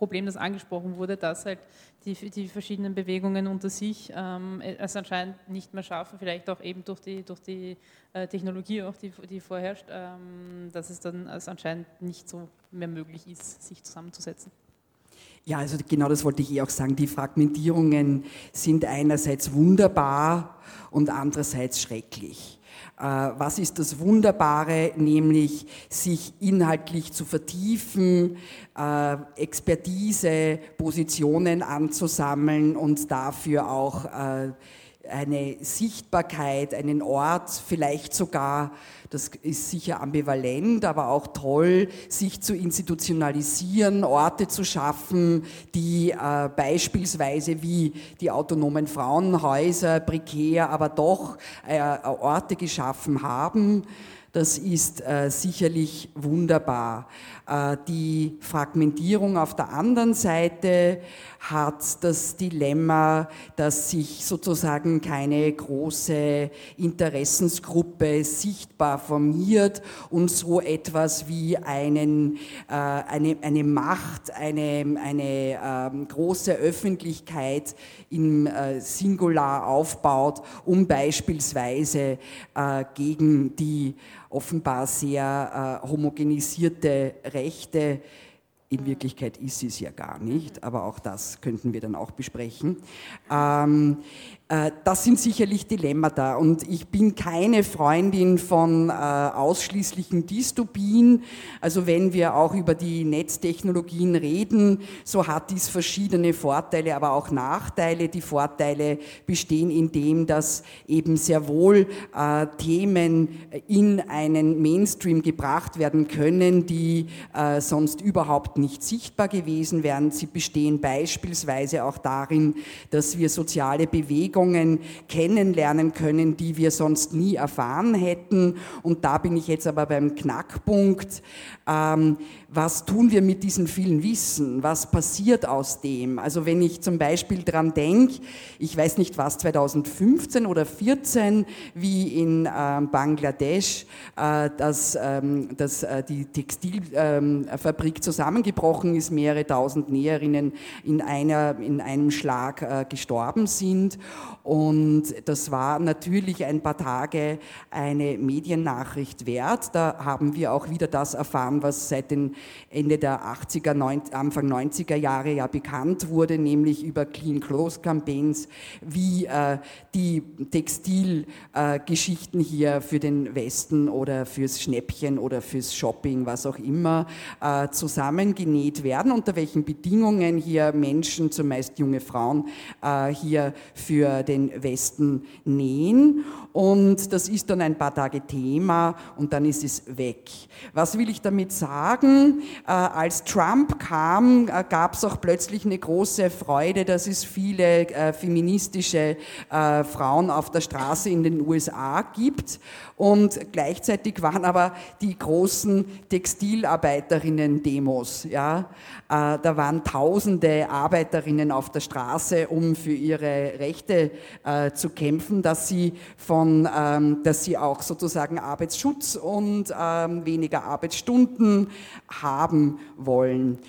Problem, das angesprochen wurde, dass halt die, die verschiedenen Bewegungen unter sich ähm, es anscheinend nicht mehr schaffen, vielleicht auch eben durch die, durch die äh, Technologie, auch die, die vorherrscht, ähm, dass es dann als anscheinend nicht so mehr möglich ist, sich zusammenzusetzen. Ja, also genau das wollte ich eh auch sagen. Die Fragmentierungen sind einerseits wunderbar und andererseits schrecklich. Äh, was ist das Wunderbare, nämlich sich inhaltlich zu vertiefen, äh, Expertise, Positionen anzusammeln und dafür auch äh, eine Sichtbarkeit, einen Ort, vielleicht sogar, das ist sicher ambivalent, aber auch toll, sich zu institutionalisieren, Orte zu schaffen, die äh, beispielsweise wie die autonomen Frauenhäuser, prekär, aber doch äh, Orte geschaffen haben. Das ist äh, sicherlich wunderbar. Äh, die Fragmentierung auf der anderen Seite hat das Dilemma, dass sich sozusagen keine große Interessensgruppe sichtbar formiert und so etwas wie einen, äh, eine, eine Macht, eine, eine ähm, große Öffentlichkeit im äh, Singular aufbaut, um beispielsweise gegen die offenbar sehr homogenisierte Rechte in Wirklichkeit ist sie es ja gar nicht, aber auch das könnten wir dann auch besprechen. Ähm, Äh, das sind sicherlich Dilemmata und ich bin keine Freundin von äh, ausschließlichen Dystopien. Also wenn wir auch über die Netztechnologien reden, so hat dies verschiedene Vorteile, aber auch Nachteile. Die Vorteile bestehen in dem, dass eben sehr wohl äh, Themen in einen Mainstream gebracht werden können, die äh, sonst überhaupt nicht sichtbar gewesen wären. Sie bestehen beispielsweise auch darin, dass wir soziale Bewegungen kennenlernen können, die wir sonst nie erfahren hätten. Und da bin ich jetzt aber beim Knackpunkt. Ähm, was tun wir mit diesem vielen Wissen? Was passiert aus dem? Also wenn ich zum Beispiel daran denke, ich weiß nicht was, 2015 oder 2014, wie in äh, Bangladesch äh, dass, ähm, dass äh, die Textilfabrik ähm, zusammengebrochen ist, mehrere tausend Näherinnen in, einer, in einem Schlag äh, gestorben sind. Und das war natürlich ein paar Tage eine Mediennachricht wert. Da haben wir auch wieder das erfahren, was seit den Ende der 80er, 90, Anfang 90er Jahre ja bekannt wurde, nämlich über Clean Clothes Campaigns, wie äh, die Textilgeschichten äh, hier für den Westen oder fürs Schnäppchen oder fürs Shopping, was auch immer, äh, zusammengenäht werden, unter welchen Bedingungen hier Menschen, zumeist junge Frauen, hier für den Westen nähen. Und das ist dann ein paar Tage Thema und dann ist es weg. Was will ich damit sagen? Äh, als Trump kam, äh, gab es auch plötzlich eine große Freude, dass es viele äh, feministische äh, Frauen auf der Straße in den USA gibt. Und gleichzeitig waren aber die großen Textilarbeiterinnen-Demos. Ja? Äh, da waren tausende Arbeiterinnen auf der Straße, um für ihre Rechte äh, zu kämpfen, dass sie, von, ähm, dass sie auch sozusagen Arbeitsschutz und ähm, weniger Arbeitsstunden haben wollen.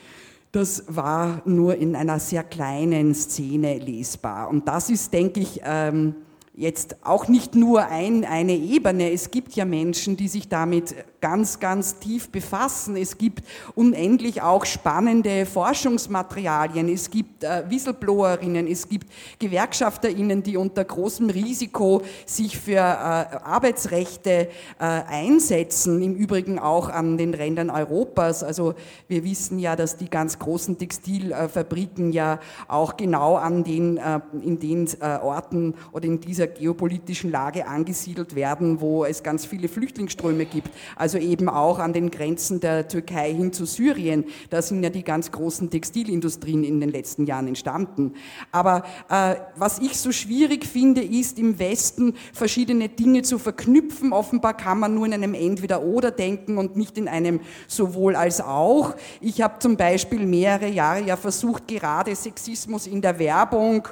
Das war nur in einer sehr kleinen Szene lesbar. Und das ist, denke ich, ähm, jetzt auch nicht nur ein, eine Ebene. Es gibt ja Menschen, die sich damit ganz, ganz tief befassen. Es gibt unendlich auch spannende Forschungsmaterialien. Es gibt äh, Whistleblowerinnen, es gibt Gewerkschafterinnen, die unter großem Risiko sich für äh, Arbeitsrechte äh, einsetzen. Im Übrigen auch an den Rändern Europas. Also wir wissen ja, dass die ganz großen Textilfabriken ja auch genau an den, äh, in den äh, Orten oder in dieser geopolitischen Lage angesiedelt werden, wo es ganz viele Flüchtlingsströme gibt. Also eben auch an den Grenzen der Türkei hin zu Syrien. Da sind ja die ganz großen Textilindustrien in den letzten Jahren entstanden. Aber äh, was ich so schwierig finde, ist im Westen verschiedene Dinge zu verknüpfen. Offenbar kann man nur in einem Entweder-Oder denken und nicht in einem sowohl als auch. Ich habe zum Beispiel mehrere Jahre ja versucht, gerade Sexismus in der Werbung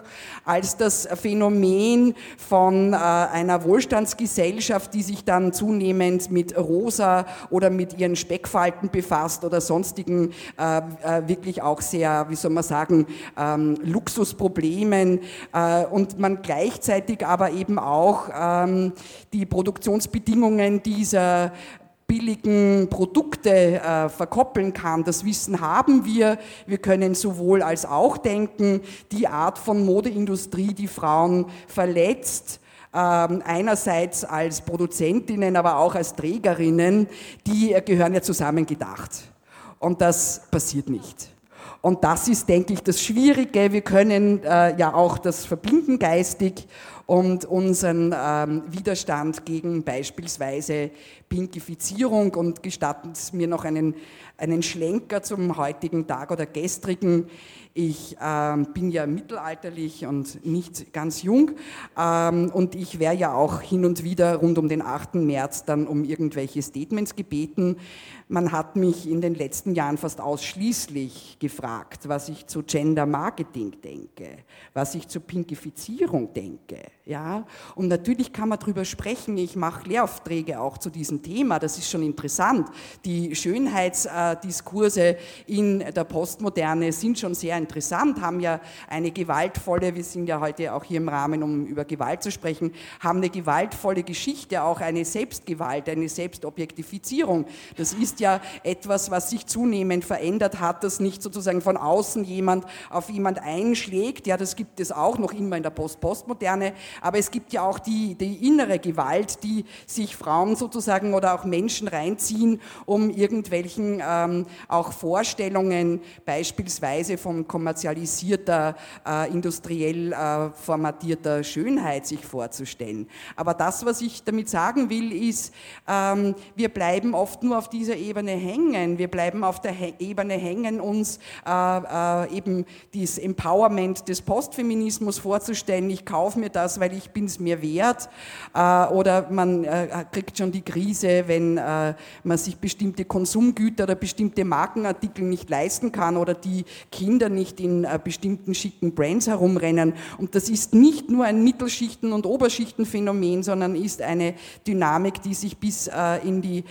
als das Phänomen von äh, einer Wohlstandsgesellschaft, die sich dann zunehmend mit Rosa oder mit ihren Speckfalten befasst oder sonstigen äh, äh, wirklich auch sehr, wie soll man sagen, ähm, Luxusproblemen äh, und man gleichzeitig aber eben auch ähm, die Produktionsbedingungen dieser billigen Produkte äh, verkoppeln kann. Das Wissen haben wir. Wir können sowohl als auch denken, die Art von Modeindustrie, die Frauen verletzt, einerseits als Produzentinnen, aber auch als Trägerinnen, die gehören ja zusammengedacht. Und das passiert nicht. Und das ist, denke ich, das Schwierige. Wir können äh, ja auch das verbinden geistig und unseren ähm, Widerstand gegen beispielsweise Pinkifizierung und gestatten Sie mir noch einen, einen Schlenker zum heutigen Tag oder gestrigen. Ich ähm, bin ja mittelalterlich und nicht ganz jung ähm, und ich wäre ja auch hin und wieder rund um den 8. März dann um irgendwelche Statements gebeten. Man hat mich in den letzten Jahren fast ausschließlich gefragt, was ich zu Gender Marketing denke, was ich zu Pinkifizierung denke. Ja? Und natürlich kann man darüber sprechen. Ich mache Lehraufträge auch zu diesem Thema. Das ist schon interessant. Die Schönheitsdiskurse in der Postmoderne sind schon sehr interessant, haben ja eine gewaltvolle, wir sind ja heute auch hier im Rahmen, um über Gewalt zu sprechen, haben eine gewaltvolle Geschichte, auch eine Selbstgewalt, eine Selbstobjektifizierung. Das ist ja etwas, was sich zunehmend verändert hat, dass nicht sozusagen von außen jemand auf jemand einschlägt. Ja, das gibt es auch noch immer in der Post-Postmoderne, aber es gibt ja auch die, die innere Gewalt, die sich Frauen sozusagen oder auch Menschen reinziehen, um irgendwelchen ähm, auch Vorstellungen, beispielsweise von kommerzialisierter, äh, industriell äh, formatierter Schönheit sich vorzustellen. Aber das, was ich damit sagen will, ist, ähm, wir bleiben oft nur auf dieser Ebene hängen. Wir bleiben auf der Ebene hängen, uns äh, äh, eben dieses Empowerment des Postfeminismus vorzustellen. Ich kaufe mir das, weil ich bin es mir wert. Äh, oder man äh, kriegt schon die Krise, wenn äh, man sich bestimmte Konsumgüter oder bestimmte Markenartikel nicht leisten kann oder die Kinder nicht in äh, bestimmten schicken Brands herumrennen. Und das ist nicht nur ein Mittelschichten- und Oberschichtenphänomen, sondern ist eine Dynamik, die sich bis in die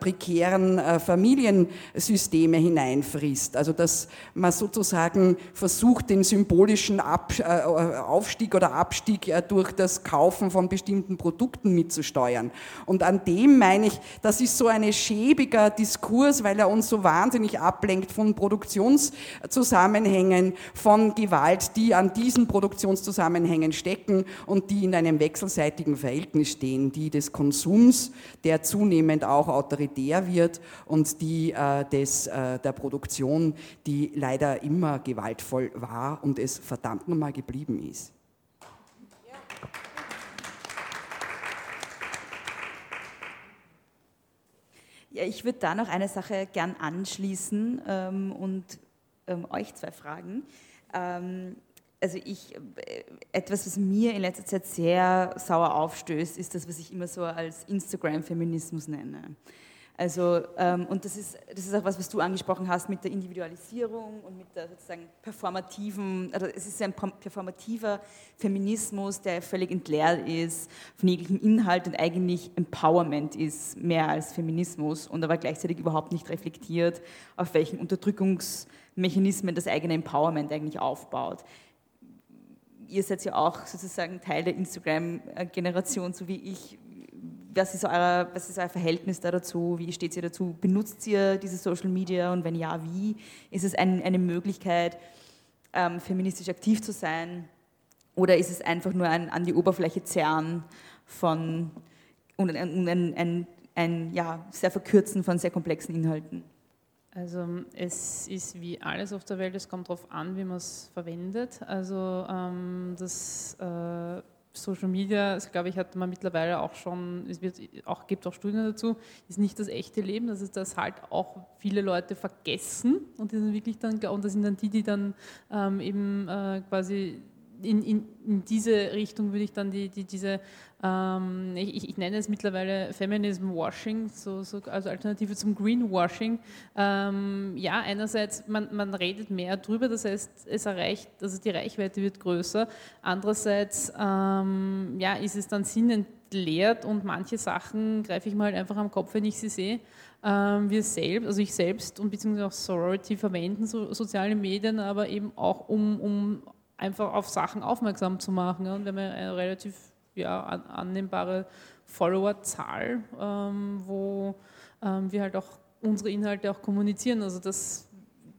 prekären äh, Familiensysteme hineinfrisst. Also dass man sozusagen versucht, den symbolischen Ab äh, Aufstieg oder Abstieg äh, durch das Kaufen von bestimmten Produkten mitzusteuern. Und an dem meine ich, das ist so ein schäbiger Diskurs, weil er uns so wahnsinnig ablenkt von Produktionszusammenhängen, von Gewalt, die an diesen Produktionszusammenhängen stecken und die in einem wechselseitigen Verhältnis stehen, die des Konsums, der zunehmend auch autoritär wird und die äh, des, äh, der Produktion, die leider immer gewaltvoll war und es verdammt nochmal geblieben ist. Ja, ich würde da noch eine Sache gern anschließen ähm, und ähm, euch zwei fragen. Ähm, also ich, äh, etwas, was mir in letzter Zeit sehr sauer aufstößt, ist das, was ich immer so als Instagram-Feminismus nenne. Also, ähm, und das ist, das ist auch was, was du angesprochen hast mit der Individualisierung und mit der sozusagen performativen, also es ist ein performativer Feminismus, der völlig entleert ist von jeglichem Inhalt und eigentlich Empowerment ist, mehr als Feminismus und aber gleichzeitig überhaupt nicht reflektiert, auf welchen Unterdrückungsmechanismen das eigene Empowerment eigentlich aufbaut ihr seid ja auch sozusagen Teil der Instagram-Generation, so wie ich. Was ist, euer, was ist euer Verhältnis da dazu? Wie steht ihr dazu? Benutzt ihr diese Social Media und wenn ja, wie? Ist es ein, eine Möglichkeit, ähm, feministisch aktiv zu sein? Oder ist es einfach nur ein an die Oberfläche zerren von und ein, ein, ein, ein ja, sehr Verkürzen von sehr komplexen Inhalten? Also es ist wie alles auf der Welt, es kommt darauf an, wie man es verwendet. Also ähm, das äh, Social Media, das glaube ich, hat man mittlerweile auch schon, es wird auch, gibt auch Studien dazu, ist nicht das echte Leben, das ist das halt auch viele Leute vergessen und, die sind wirklich dann, und das sind dann die, die dann ähm, eben äh, quasi in, in, in, diese Richtung würde ich dann die, die, diese, ähm, ich, ich, nenne es mittlerweile Feminism Washing, so, so als Alternative zum Greenwashing. Ähm, ja, einerseits, man, man redet mehr drüber, das heißt, es erreicht, also die Reichweite wird größer. Andererseits, ähm, ja, ist es dann sinnentleert und manche Sachen greife ich mal halt einfach am Kopf, wenn ich sie sehe. Ähm, wir selbst, also ich selbst und beziehungsweise auch Sorority verwenden so, soziale Medien, aber eben auch um, um einfach auf Sachen aufmerksam zu machen. Und wir haben eine relativ ja, annehmbare Followerzahl, ähm, wo ähm, wir halt auch unsere Inhalte auch kommunizieren. Also das,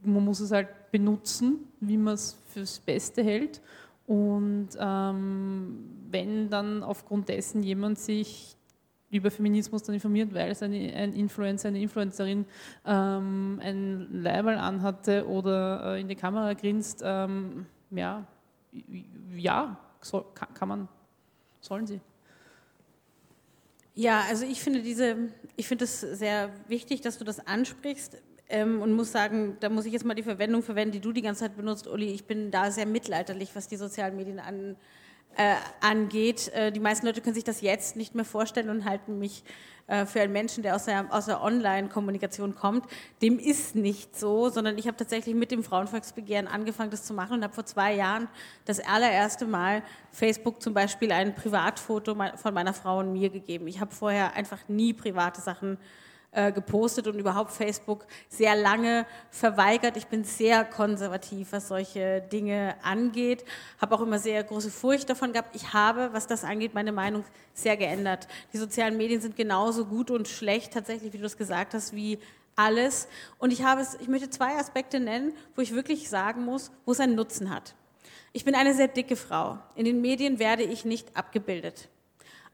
man muss es halt benutzen, wie man es fürs Beste hält. Und ähm, wenn dann aufgrund dessen jemand sich über Feminismus dann informiert, weil es eine, ein Influencer, eine Influencerin ähm, ein Leiberl anhatte oder äh, in die Kamera grinst, ähm, ja, ja, soll, kann, kann man, sollen sie. Ja, also ich finde diese, ich finde es sehr wichtig, dass du das ansprichst ähm, und muss sagen, da muss ich jetzt mal die Verwendung verwenden, die du die ganze Zeit benutzt, Uli. Ich bin da sehr mittelalterlich, was die sozialen Medien an, äh, angeht. Äh, die meisten Leute können sich das jetzt nicht mehr vorstellen und halten mich äh, für einen Menschen, der aus der, aus der Online-Kommunikation kommt. Dem ist nicht so, sondern ich habe tatsächlich mit dem Frauenvolksbegehren angefangen, das zu machen und habe vor zwei Jahren das allererste Mal Facebook zum Beispiel ein Privatfoto von meiner Frau und mir gegeben. Ich habe vorher einfach nie private Sachen äh, gepostet und überhaupt Facebook sehr lange verweigert. Ich bin sehr konservativ, was solche Dinge angeht, habe auch immer sehr große Furcht davon gehabt. Ich habe, was das angeht, meine Meinung sehr geändert. Die sozialen Medien sind genauso gut und schlecht, tatsächlich, wie du es gesagt hast, wie alles. Und ich habe es, ich möchte zwei Aspekte nennen, wo ich wirklich sagen muss, wo es einen Nutzen hat. Ich bin eine sehr dicke Frau. In den Medien werde ich nicht abgebildet.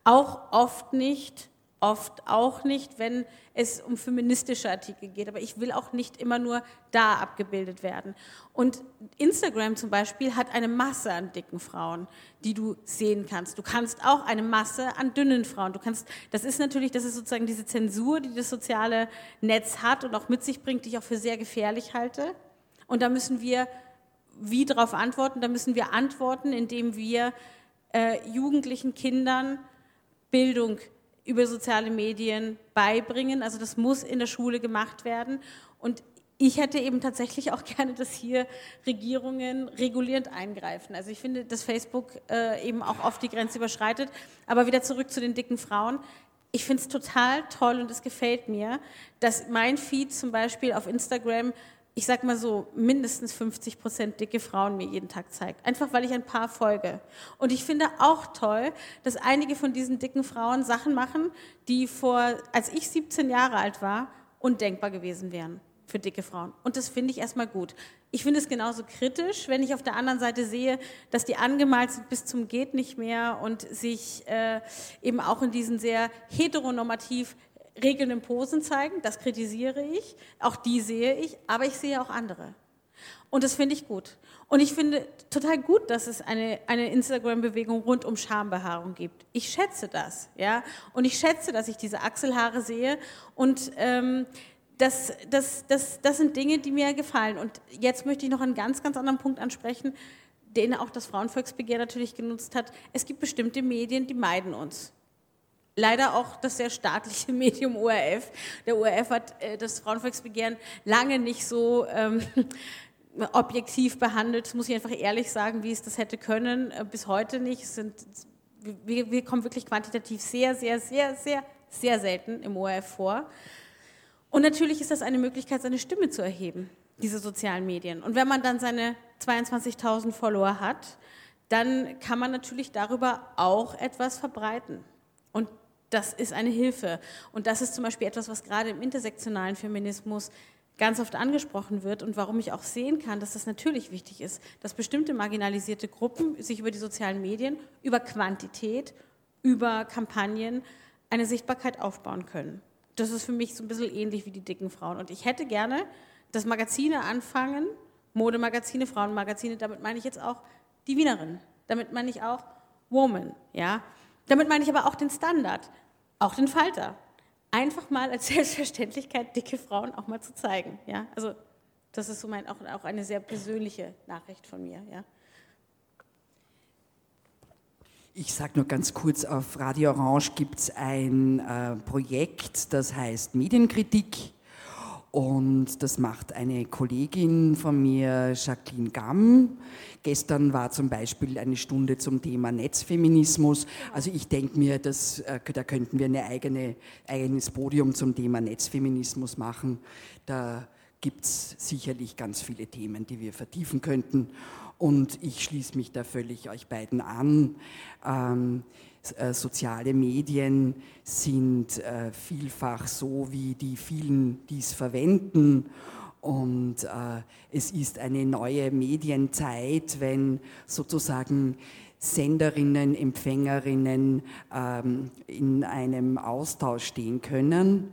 Auch oft nicht oft auch nicht, wenn es um feministische Artikel geht. Aber ich will auch nicht immer nur da abgebildet werden. Und Instagram zum Beispiel hat eine Masse an dicken Frauen, die du sehen kannst. Du kannst auch eine Masse an dünnen Frauen. Du kannst, das ist natürlich, das ist sozusagen diese Zensur, die das soziale Netz hat und auch mit sich bringt, die ich auch für sehr gefährlich halte. Und da müssen wir wie darauf antworten? Da müssen wir antworten, indem wir äh, jugendlichen Kindern Bildung über soziale Medien beibringen. Also das muss in der Schule gemacht werden. Und ich hätte eben tatsächlich auch [LAUGHS] gerne, dass hier Regierungen regulierend eingreifen. Also ich finde, dass Facebook äh, eben auch oft die Grenze überschreitet. Aber wieder zurück zu den dicken Frauen. Ich finde es total toll und es gefällt mir, dass mein Feed zum Beispiel auf Instagram ich sag mal so, mindestens 50 Prozent dicke Frauen mir jeden Tag zeigt. Einfach weil ich ein paar folge. Und ich finde auch toll, dass einige von diesen dicken Frauen Sachen machen, die vor, als ich 17 Jahre alt war, undenkbar gewesen wären für dicke Frauen. Und das finde ich erstmal gut. Ich finde es genauso kritisch, wenn ich auf der anderen Seite sehe, dass die angemalt sind bis zum geht nicht mehr und sich äh, eben auch in diesen sehr heteronormativ regelnden Posen zeigen, das kritisiere ich, auch die sehe ich, aber ich sehe auch andere. Und das finde ich gut. Und ich finde total gut, dass es eine, eine Instagram-Bewegung rund um Schambehaarung gibt. Ich schätze das, ja. Und ich schätze, dass ich diese Achselhaare sehe. Und ähm, das, das, das, das sind Dinge, die mir gefallen. Und jetzt möchte ich noch einen ganz, ganz anderen Punkt ansprechen, den auch das Frauenvolksbegehr natürlich genutzt hat. Es gibt bestimmte Medien, die meiden uns leider auch das sehr staatliche [LAUGHS] Medium ORF. Der ORF hat äh, das Frauenvolksbegehren lange nicht so ähm, [LAUGHS] objektiv behandelt, das muss ich einfach ehrlich sagen, wie es das hätte können, äh, bis heute nicht. Es sind, wir, wir kommen wirklich quantitativ sehr, sehr, sehr, sehr, sehr selten im ORF vor. Und natürlich ist das eine Möglichkeit, seine Stimme zu erheben, diese sozialen Medien. Und wenn man dann seine 22.000 Follower hat, dann kann man natürlich darüber auch etwas verbreiten. Und das ist eine Hilfe. Und das ist zum Beispiel etwas, was gerade im intersektionalen Feminismus ganz oft angesprochen wird und warum ich auch sehen kann, dass das natürlich wichtig ist, dass bestimmte marginalisierte Gruppen sich über die sozialen Medien, über Quantität, über Kampagnen eine Sichtbarkeit aufbauen können. Das ist für mich so ein bisschen ähnlich wie die dicken Frauen. Und ich hätte gerne, dass Magazine anfangen, Modemagazine, Frauenmagazine, damit meine ich jetzt auch die Wienerin, damit meine ich auch Woman, ja, damit meine ich aber auch den Standard, auch den Falter. Einfach mal als [LAUGHS] Selbstverständlichkeit dicke Frauen auch mal zu zeigen. Ja? Also das ist so mein, auch, auch eine sehr persönliche Nachricht von mir. Ja? Ich sage nur ganz kurz, auf Radio Orange gibt es ein äh, Projekt, das heißt Medienkritik. Und das macht eine Kollegin von mir, Jacqueline Gamm. Gestern war zum Beispiel eine Stunde zum Thema Netzfeminismus. Also ich denke mir, dass, äh, da könnten wir ein eigene, eigenes Podium zum Thema Netzfeminismus machen. Da gibt es sicherlich ganz viele Themen, die wir vertiefen könnten. Und ich schließe mich da völlig euch beiden an. Ähm, äh, soziale Medien sind äh, vielfach so wie die vielen, die es verwenden. Und äh, es ist eine neue Medienzeit, wenn sozusagen Senderinnen, Empfängerinnen ähm, in einem Austausch stehen können.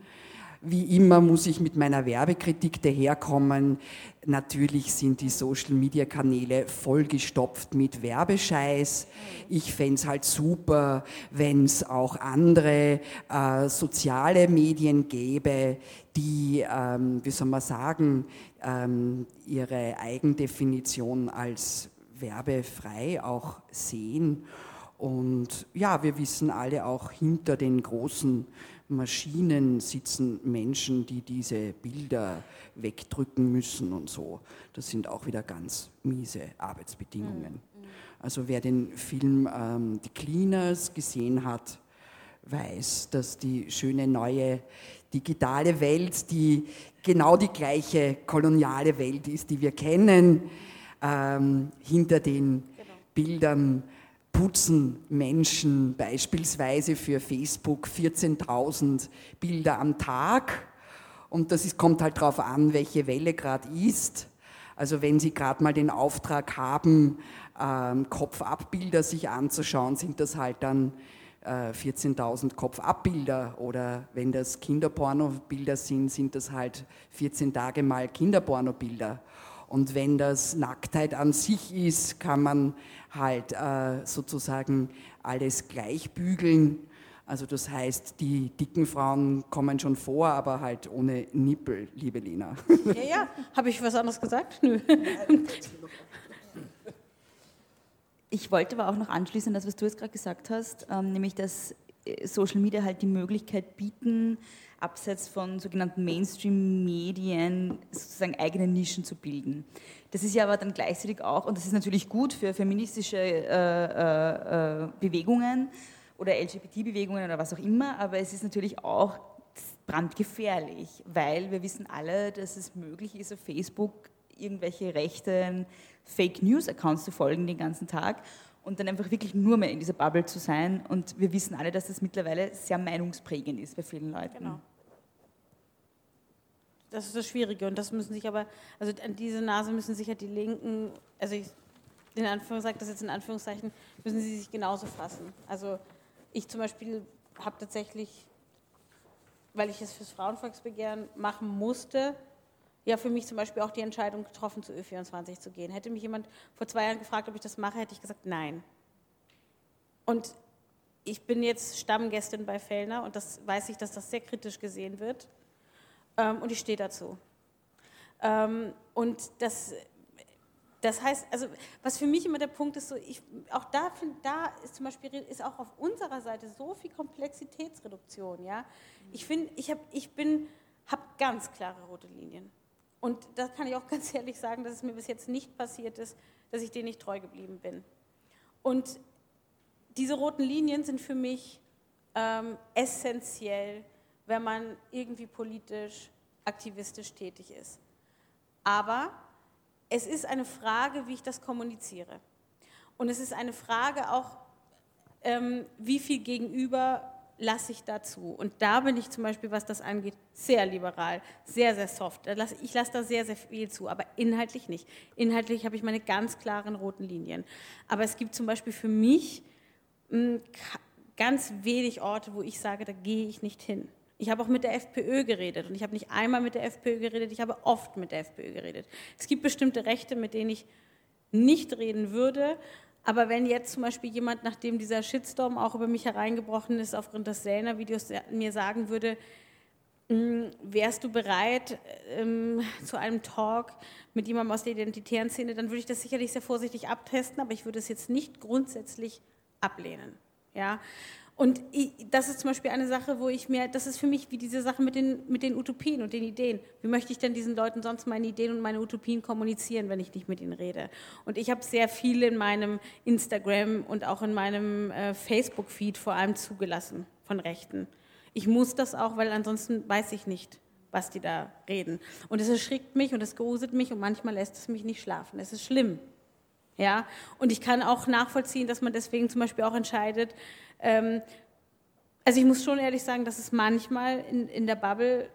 Wie immer muss ich mit meiner Werbekritik daherkommen. Natürlich sind die Social-Media-Kanäle vollgestopft mit Werbescheiß. Ich fände es halt super, wenn es auch andere äh, soziale Medien gäbe, die, ähm, wie soll man sagen, ähm, ihre Eigendefinition als werbefrei auch sehen. Und ja, wir wissen alle auch hinter den großen Maschinen sitzen Menschen, die diese Bilder wegdrücken müssen und so. Das sind auch wieder ganz miese Arbeitsbedingungen. Also wer den Film ähm, Die Cleaners gesehen hat, weiß, dass die schöne neue digitale Welt, die genau die gleiche koloniale Welt ist, die wir kennen. Ähm, hinter den Bildern putzen Menschen beispielsweise für Facebook 14.000 Bilder am Tag. Und das ist, kommt halt darauf an, welche Welle gerade ist. Also wenn Sie gerade mal den Auftrag haben, ähm, Kopfabbilder sich anzuschauen, sind das halt dann äh, 14.000 Kopfabbilder. Oder wenn das Kinderpornobilder sind, sind das halt 14 Tage mal Kinderpornobilder. Und wenn das Nacktheit an sich ist, kann man halt äh, sozusagen alles gleich bügeln. Also das heißt, die dicken Frauen kommen schon vor, aber halt ohne Nippel, liebe Lena. Ja, ja. Habe ich was anderes gesagt? Nö. Ich wollte aber auch noch anschließen, das, was du jetzt gerade gesagt hast, ähm, nämlich, dass äh, Social Media halt die Möglichkeit bieten, abseits von sogenannten Mainstream-Medien sozusagen eigene Nischen zu bilden. Das ist ja aber dann gleichzeitig auch, und das ist natürlich gut für feministische äh, äh, äh Bewegungen oder LGBT-Bewegungen oder was auch immer, aber es ist natürlich auch brandgefährlich, weil wir wissen alle, dass es möglich ist, auf Facebook irgendwelche rechten Fake News-Accounts zu folgen den ganzen Tag und dann einfach wirklich nur mehr in dieser Bubble zu sein. Und wir wissen alle, dass das mittlerweile sehr meinungsprägend ist bei vielen Leuten. Genau. Das ist das Schwierige und das müssen sich aber, also an diese Nase müssen sich ja die Linken, also ich in Anführungszeichen, das jetzt in Anführungszeichen, müssen sie sich genauso fassen. Also ich zum Beispiel habe tatsächlich, weil ich es fürs Frauenvolksbegehren machen musste, ja für mich zum Beispiel auch die Entscheidung getroffen, zu Ö24 zu gehen. Hätte mich jemand vor zwei Jahren gefragt, ob ich das mache, hätte ich gesagt, nein. Und ich bin jetzt Stammgästin bei Fellner und das weiß ich, dass das sehr kritisch gesehen wird. Ähm, und ich stehe dazu. Ähm, und das, das heißt, also was für mich immer der Punkt ist, so ich, auch da, da ist zum Beispiel ist auch auf unserer Seite so viel Komplexitätsreduktion. Ja? Ich finde, ich, hab, ich bin, habe ganz klare rote Linien. Und da kann ich auch [LAUGHS] ganz ehrlich sagen, dass es mir bis jetzt nicht passiert ist, dass ich denen nicht treu geblieben bin. Und diese roten Linien sind für mich ähm, essentiell wenn man irgendwie politisch, aktivistisch tätig ist. Aber es ist eine Frage, wie ich das kommuniziere. Und es ist eine Frage auch, ähm, wie viel Gegenüber lasse ich dazu. Und da bin ich zum Beispiel, was das angeht, sehr liberal, sehr, sehr soft. Ich lasse da sehr, sehr viel zu, aber inhaltlich nicht. Inhaltlich habe ich meine ganz klaren roten Linien. Aber es gibt zum Beispiel für mich hm, ganz wenig Orte, wo ich sage, da gehe ich nicht hin. Ich habe auch mit der FPÖ geredet und ich habe nicht einmal mit der FPÖ geredet, ich habe oft mit der FPÖ geredet. Es gibt bestimmte Rechte, mit denen ich nicht reden würde, aber wenn jetzt zum Beispiel jemand, nachdem dieser Shitstorm auch über mich hereingebrochen ist, aufgrund des Selner-Videos mir sagen würde, hm, wärst du bereit ähm, zu einem Talk mit jemandem aus der identitären Szene, dann würde ich das sicherlich sehr vorsichtig abtesten, aber ich würde es jetzt nicht grundsätzlich ablehnen. Ja? Und ich, das ist zum Beispiel eine Sache, wo ich mir, das ist für mich wie diese Sache mit den, mit den Utopien und den Ideen. Wie möchte ich denn diesen Leuten sonst meine Ideen und meine Utopien kommunizieren, wenn ich nicht mit ihnen rede? Und ich habe sehr viel in meinem Instagram und auch in meinem äh, Facebook-Feed vor allem zugelassen von Rechten. Ich muss das auch, weil ansonsten weiß ich nicht, was die da reden. Und es erschrickt mich und es gruselt mich und manchmal lässt es mich nicht schlafen. Es ist schlimm. Ja, und ich kann auch nachvollziehen, dass man deswegen zum Beispiel auch entscheidet, ähm, also ich muss schon ehrlich sagen, dass es manchmal in, in der Bubble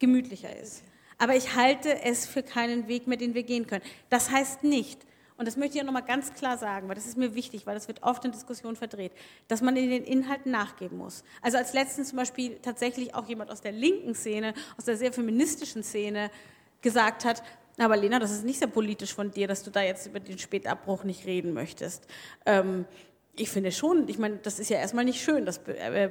gemütlicher ist. Aber ich halte es für keinen Weg mehr, den wir gehen können. Das heißt nicht, und das möchte ich auch nochmal ganz klar sagen, weil das ist mir wichtig, weil das wird oft in Diskussionen verdreht, dass man in den Inhalten nachgeben muss. Also als letztens zum Beispiel tatsächlich auch jemand aus der linken Szene, aus der sehr feministischen Szene gesagt hat, aber Lena, das ist nicht sehr politisch von dir, dass du da jetzt über den Spätabbruch nicht reden möchtest. Ähm, ich finde schon, ich meine, das ist ja erstmal nicht schön, dass äh,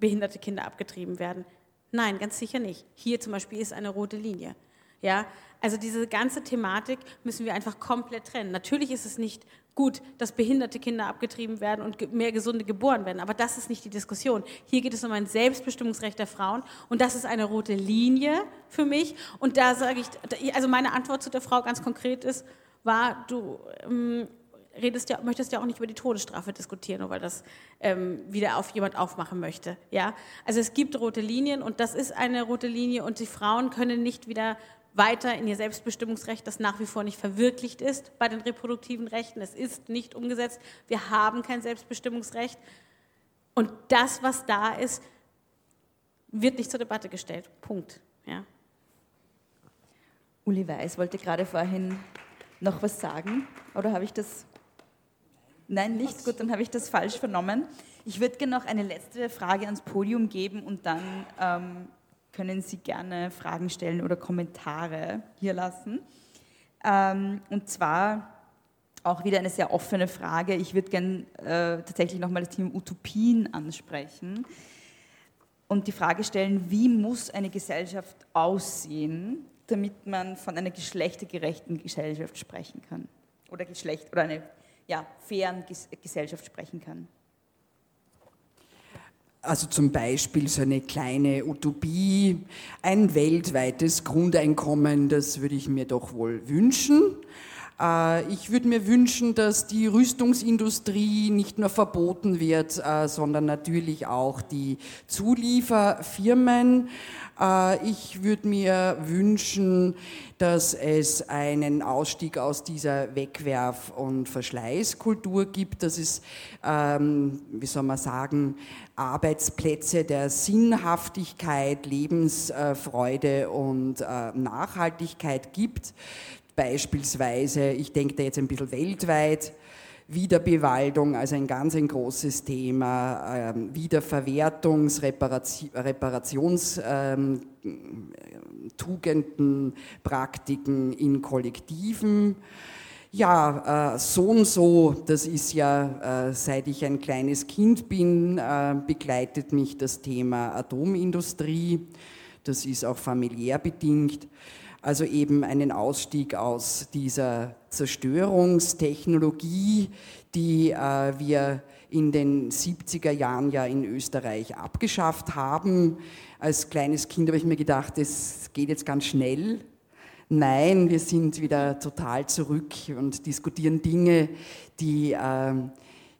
behinderte Kinder abgetrieben werden. Nein, ganz sicher nicht. Hier zum Beispiel ist eine rote Linie. Ja, also diese ganze Thematik müssen wir einfach komplett trennen. Natürlich ist es nicht gut, dass behinderte Kinder abgetrieben werden und mehr gesunde geboren werden, aber das ist nicht die Diskussion. Hier geht es um ein Selbstbestimmungsrecht der Frauen und das ist eine rote Linie für mich. Und da sage ich, also meine Antwort zu der Frau ganz konkret ist, war, du, ähm, redest ja, möchtest ja auch nicht über die Todesstrafe diskutieren, nur weil das ähm, wieder auf jemand aufmachen möchte. Ja? Also es gibt rote Linien und das ist eine rote Linie und die Frauen können nicht wieder weiter in ihr Selbstbestimmungsrecht, das nach wie vor nicht verwirklicht ist bei den reproduktiven Rechten. Es ist nicht umgesetzt. Wir haben kein Selbstbestimmungsrecht. Und das, was da ist, wird nicht zur Debatte gestellt. Punkt. Ja. Uli Weiß wollte gerade vorhin noch was sagen. Oder habe ich das Nein, nicht. Gut, dann habe ich das falsch vernommen. Ich würde gerne noch eine letzte Frage ans Podium geben und dann ähm, können Sie gerne Fragen stellen oder Kommentare hier lassen. Ähm, und zwar auch wieder eine sehr offene Frage. Ich würde gerne äh, tatsächlich nochmal das Thema Utopien ansprechen und die Frage stellen, wie muss eine Gesellschaft aussehen, damit man von einer geschlechtergerechten Gesellschaft sprechen kann? Oder Geschlecht oder eine ja, fairen Gesellschaft sprechen kann. Also zum Beispiel so eine kleine Utopie, ein weltweites Grundeinkommen, das würde ich mir doch wohl wünschen. Äh, ich würde mir wünschen, dass die Rüstungsindustrie nicht nur verboten wird, äh, sondern natürlich auch die Zulieferfirmen. Äh, ich würde mir wünschen, dass es einen Ausstieg aus dieser Wegwerf- und Verschleißkultur gibt, dass es, ähm, wie soll man sagen, Arbeitsplätze der Sinnhaftigkeit, Lebensfreude und Nachhaltigkeit gibt. Beispielsweise, ich denke da jetzt ein bisschen weltweit, Wiederbewaldung, also ein ganz ein großes Thema, ähm, Wiederverwertungs-, Reparationstugenden, ähm, Praktiken in Kollektiven. Ja, äh, so und so, das ist ja, äh, seit ich ein kleines Kind bin, äh, begleitet mich das Thema Atomindustrie. Das ist auch familiär bedingt also eben einen Ausstieg aus dieser Zerstörungstechnologie, die äh, wir in den 70er Jahren ja in Österreich abgeschafft haben. Als kleines Kind habe ich mir gedacht, es geht jetzt ganz schnell. Nein, wir sind wieder total zurück und diskutieren Dinge, die, äh,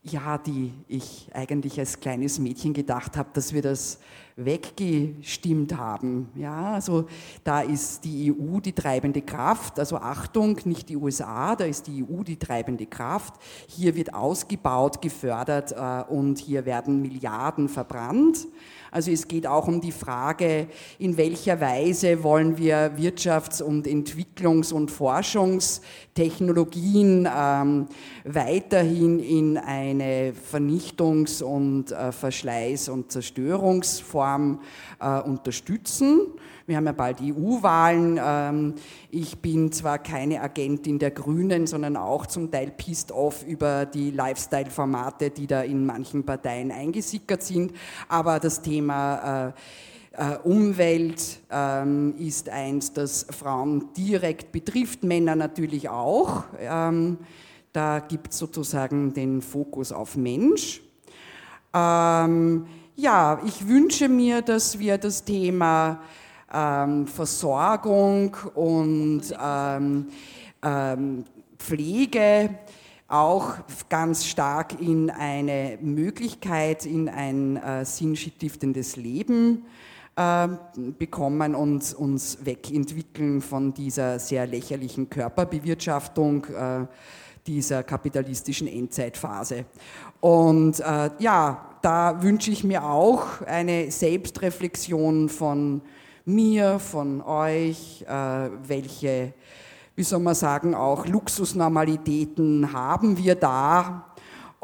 ja, die ich eigentlich als kleines Mädchen gedacht habe, dass wir das weggestimmt haben. Ja, also da ist die EU die treibende Kraft. Also Achtung, nicht die USA, da ist die EU die treibende Kraft. Hier wird ausgebaut, gefördert äh, und hier werden Milliarden verbrannt. Also es geht auch um die Frage, in welcher Weise wollen wir Wirtschafts- und Entwicklungs- und Forschungstechnologien ähm, weiterhin in eine Vernichtungs- und äh, Verschleiß- und Zerstörungsform äh, unterstützen. Wir haben ja bald EU-Wahlen. Ähm, ich bin zwar keine Agentin der Grünen, sondern auch zum Teil pissed off über die Lifestyle-Formate, die da in manchen Parteien eingesickert sind. Aber das Thema äh, äh, Umwelt ähm, ist eins, das Frauen direkt betrifft, Männer natürlich auch. Ähm, da gibt es sozusagen den Fokus auf Mensch. ja, ich wünsche mir, dass wir das Thema ähm, Versorgung und ähm, ähm, Pflege auch ganz stark in eine Möglichkeit, in ein äh, sinnstiftendes Leben äh, bekommen und uns wegentwickeln von dieser sehr lächerlichen Körperbewirtschaftung äh, dieser kapitalistischen Endzeitphase. Und äh, ja, da wünsche ich mir auch eine Selbstreflexion von mir, von euch, äh, welche, wie soll man sagen, auch Luxusnormalitäten haben wir da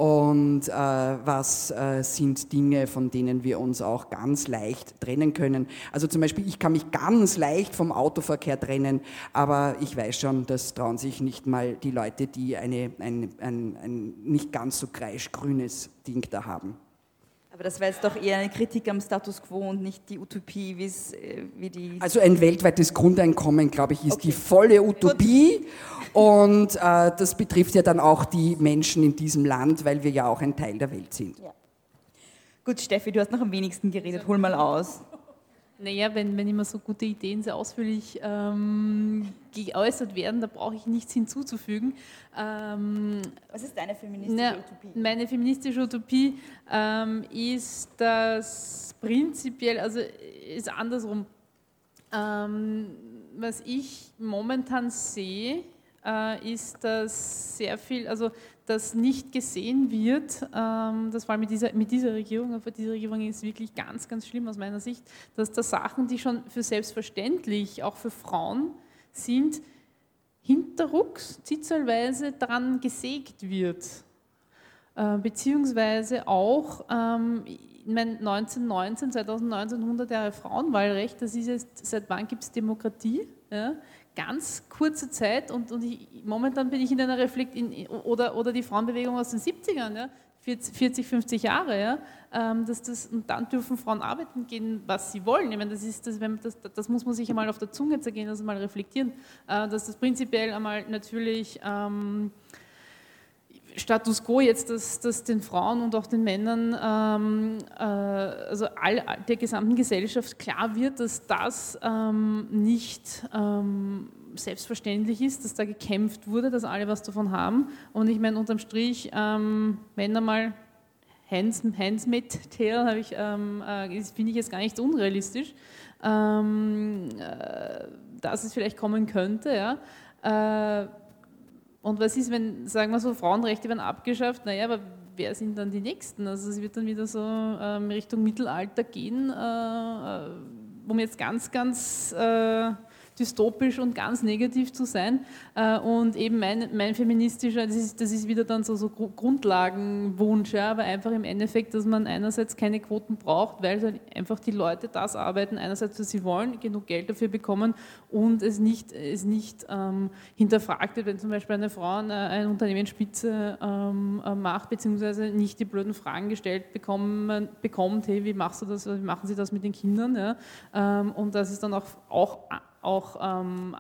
und äh, was äh, sind Dinge, von denen wir uns auch ganz leicht trennen können. Also zum Beispiel, ich kann mich ganz leicht vom Autoverkehr trennen, aber ich weiß schon, das trauen sich nicht mal die Leute, die eine, ein, ein, ein nicht ganz so kreischgrünes Ding da haben. Aber das war jetzt doch eher eine Kritik am Status quo und nicht die Utopie, äh, wie die. Also ein weltweites Grundeinkommen, glaube ich, ist okay. die volle Utopie. Und äh, das betrifft ja dann auch die Menschen in diesem Land, weil wir ja auch ein Teil der Welt sind. Ja. Gut, Steffi, du hast noch am wenigsten geredet. Hol mal aus. Naja, wenn, wenn immer so gute Ideen sehr ausführlich ähm, geäußert werden, da brauche ich nichts hinzuzufügen. Ähm, Was ist deine feministische na, Utopie? Meine feministische Utopie ähm, ist das prinzipiell, also ist andersrum. Ähm, was ich momentan sehe, äh, ist, dass sehr viel, also dass nicht gesehen wird, ähm, das allem mit dieser, mit dieser Regierung, aber diese Regierung ist wirklich ganz, ganz schlimm aus meiner Sicht, dass da Sachen, die schon für selbstverständlich, auch für Frauen sind, hinterrucks, zitzelweise dran gesägt wird. Äh, beziehungsweise auch, ähm, ich meine, 1919, 2019, 100 Jahre Frauenwahlrecht, das ist jetzt, seit wann gibt es Demokratie? Ja? Ganz kurze Zeit und, und ich, momentan bin ich in einer Reflekt, in, oder, oder die Frauenbewegung aus den 70ern, ja? 40, 50 Jahre, ja, ähm, dass das, und dann dürfen Frauen arbeiten gehen, was sie wollen. Ich meine, das, ist, das, das, das muss man sich einmal auf der Zunge zergehen, das mal reflektieren, äh, dass das prinzipiell einmal natürlich ähm, Status quo jetzt, dass, dass den Frauen und auch den Männern, ähm, äh, also all, der gesamten Gesellschaft klar wird, dass das ähm, nicht ähm, selbstverständlich ist, dass da gekämpft wurde, dass alle was davon haben. Und ich meine, unterm Strich, ähm, wenn einmal Hands, Hands mit ich, ähm, äh, finde ich jetzt gar nicht unrealistisch, ähm, äh, dass es vielleicht kommen könnte. Ja. Äh, und was ist, wenn, sagen wir so, Frauenrechte werden abgeschafft? Naja, aber wer sind dann die Nächsten? Also es wird dann wieder so ähm, Richtung Mittelalter gehen, äh, äh um jetzt ganz, ganz äh, dystopisch und ganz negativ zu sein. Äh, und eben mein, mein feministischer, das ist, das ist wieder dann so, so Grundlagenwunsch, ja, aber einfach im Endeffekt, dass man einerseits keine Quoten braucht, weil halt einfach die Leute das arbeiten, einerseits, was sie wollen, genug Geld dafür bekommen und es nicht, es nicht ähm, hinterfragt wird, wenn zum Beispiel eine Frau eine, eine Unternehmensspitze ähm, äh, macht, beziehungsweise nicht die blöden Fragen gestellt bekommen, bekommt, hey, wie machst du das, wie machen sie das mit den Kindern? Ja? Ähm, und das ist dann auch, auch auch ähm,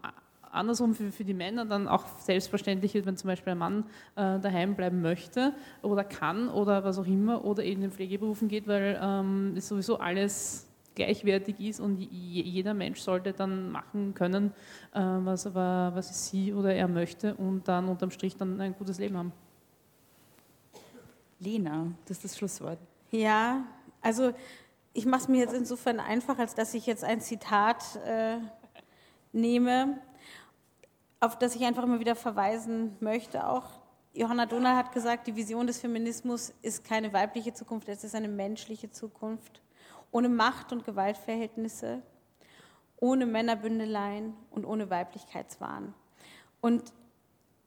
andersrum für, für die Männer dann auch selbstverständlich wird, wenn zum Beispiel ein Mann äh, daheim bleiben möchte oder kann oder was auch immer oder eben in Pflegeberufen geht, weil ähm, es sowieso alles gleichwertig ist und jeder Mensch sollte dann machen können, äh, was, aber, was sie oder er möchte und dann unterm Strich dann ein gutes Leben haben. Lena, das ist das Schlusswort. Ja, also ich mache es mir jetzt insofern einfach, als dass ich jetzt ein Zitat äh, nehme, auf das ich einfach immer wieder verweisen möchte. Auch Johanna Donald hat gesagt, die Vision des Feminismus ist keine weibliche Zukunft, es ist eine menschliche Zukunft. Ohne Macht- und Gewaltverhältnisse, ohne Männerbündeleien und ohne Weiblichkeitswahn. Und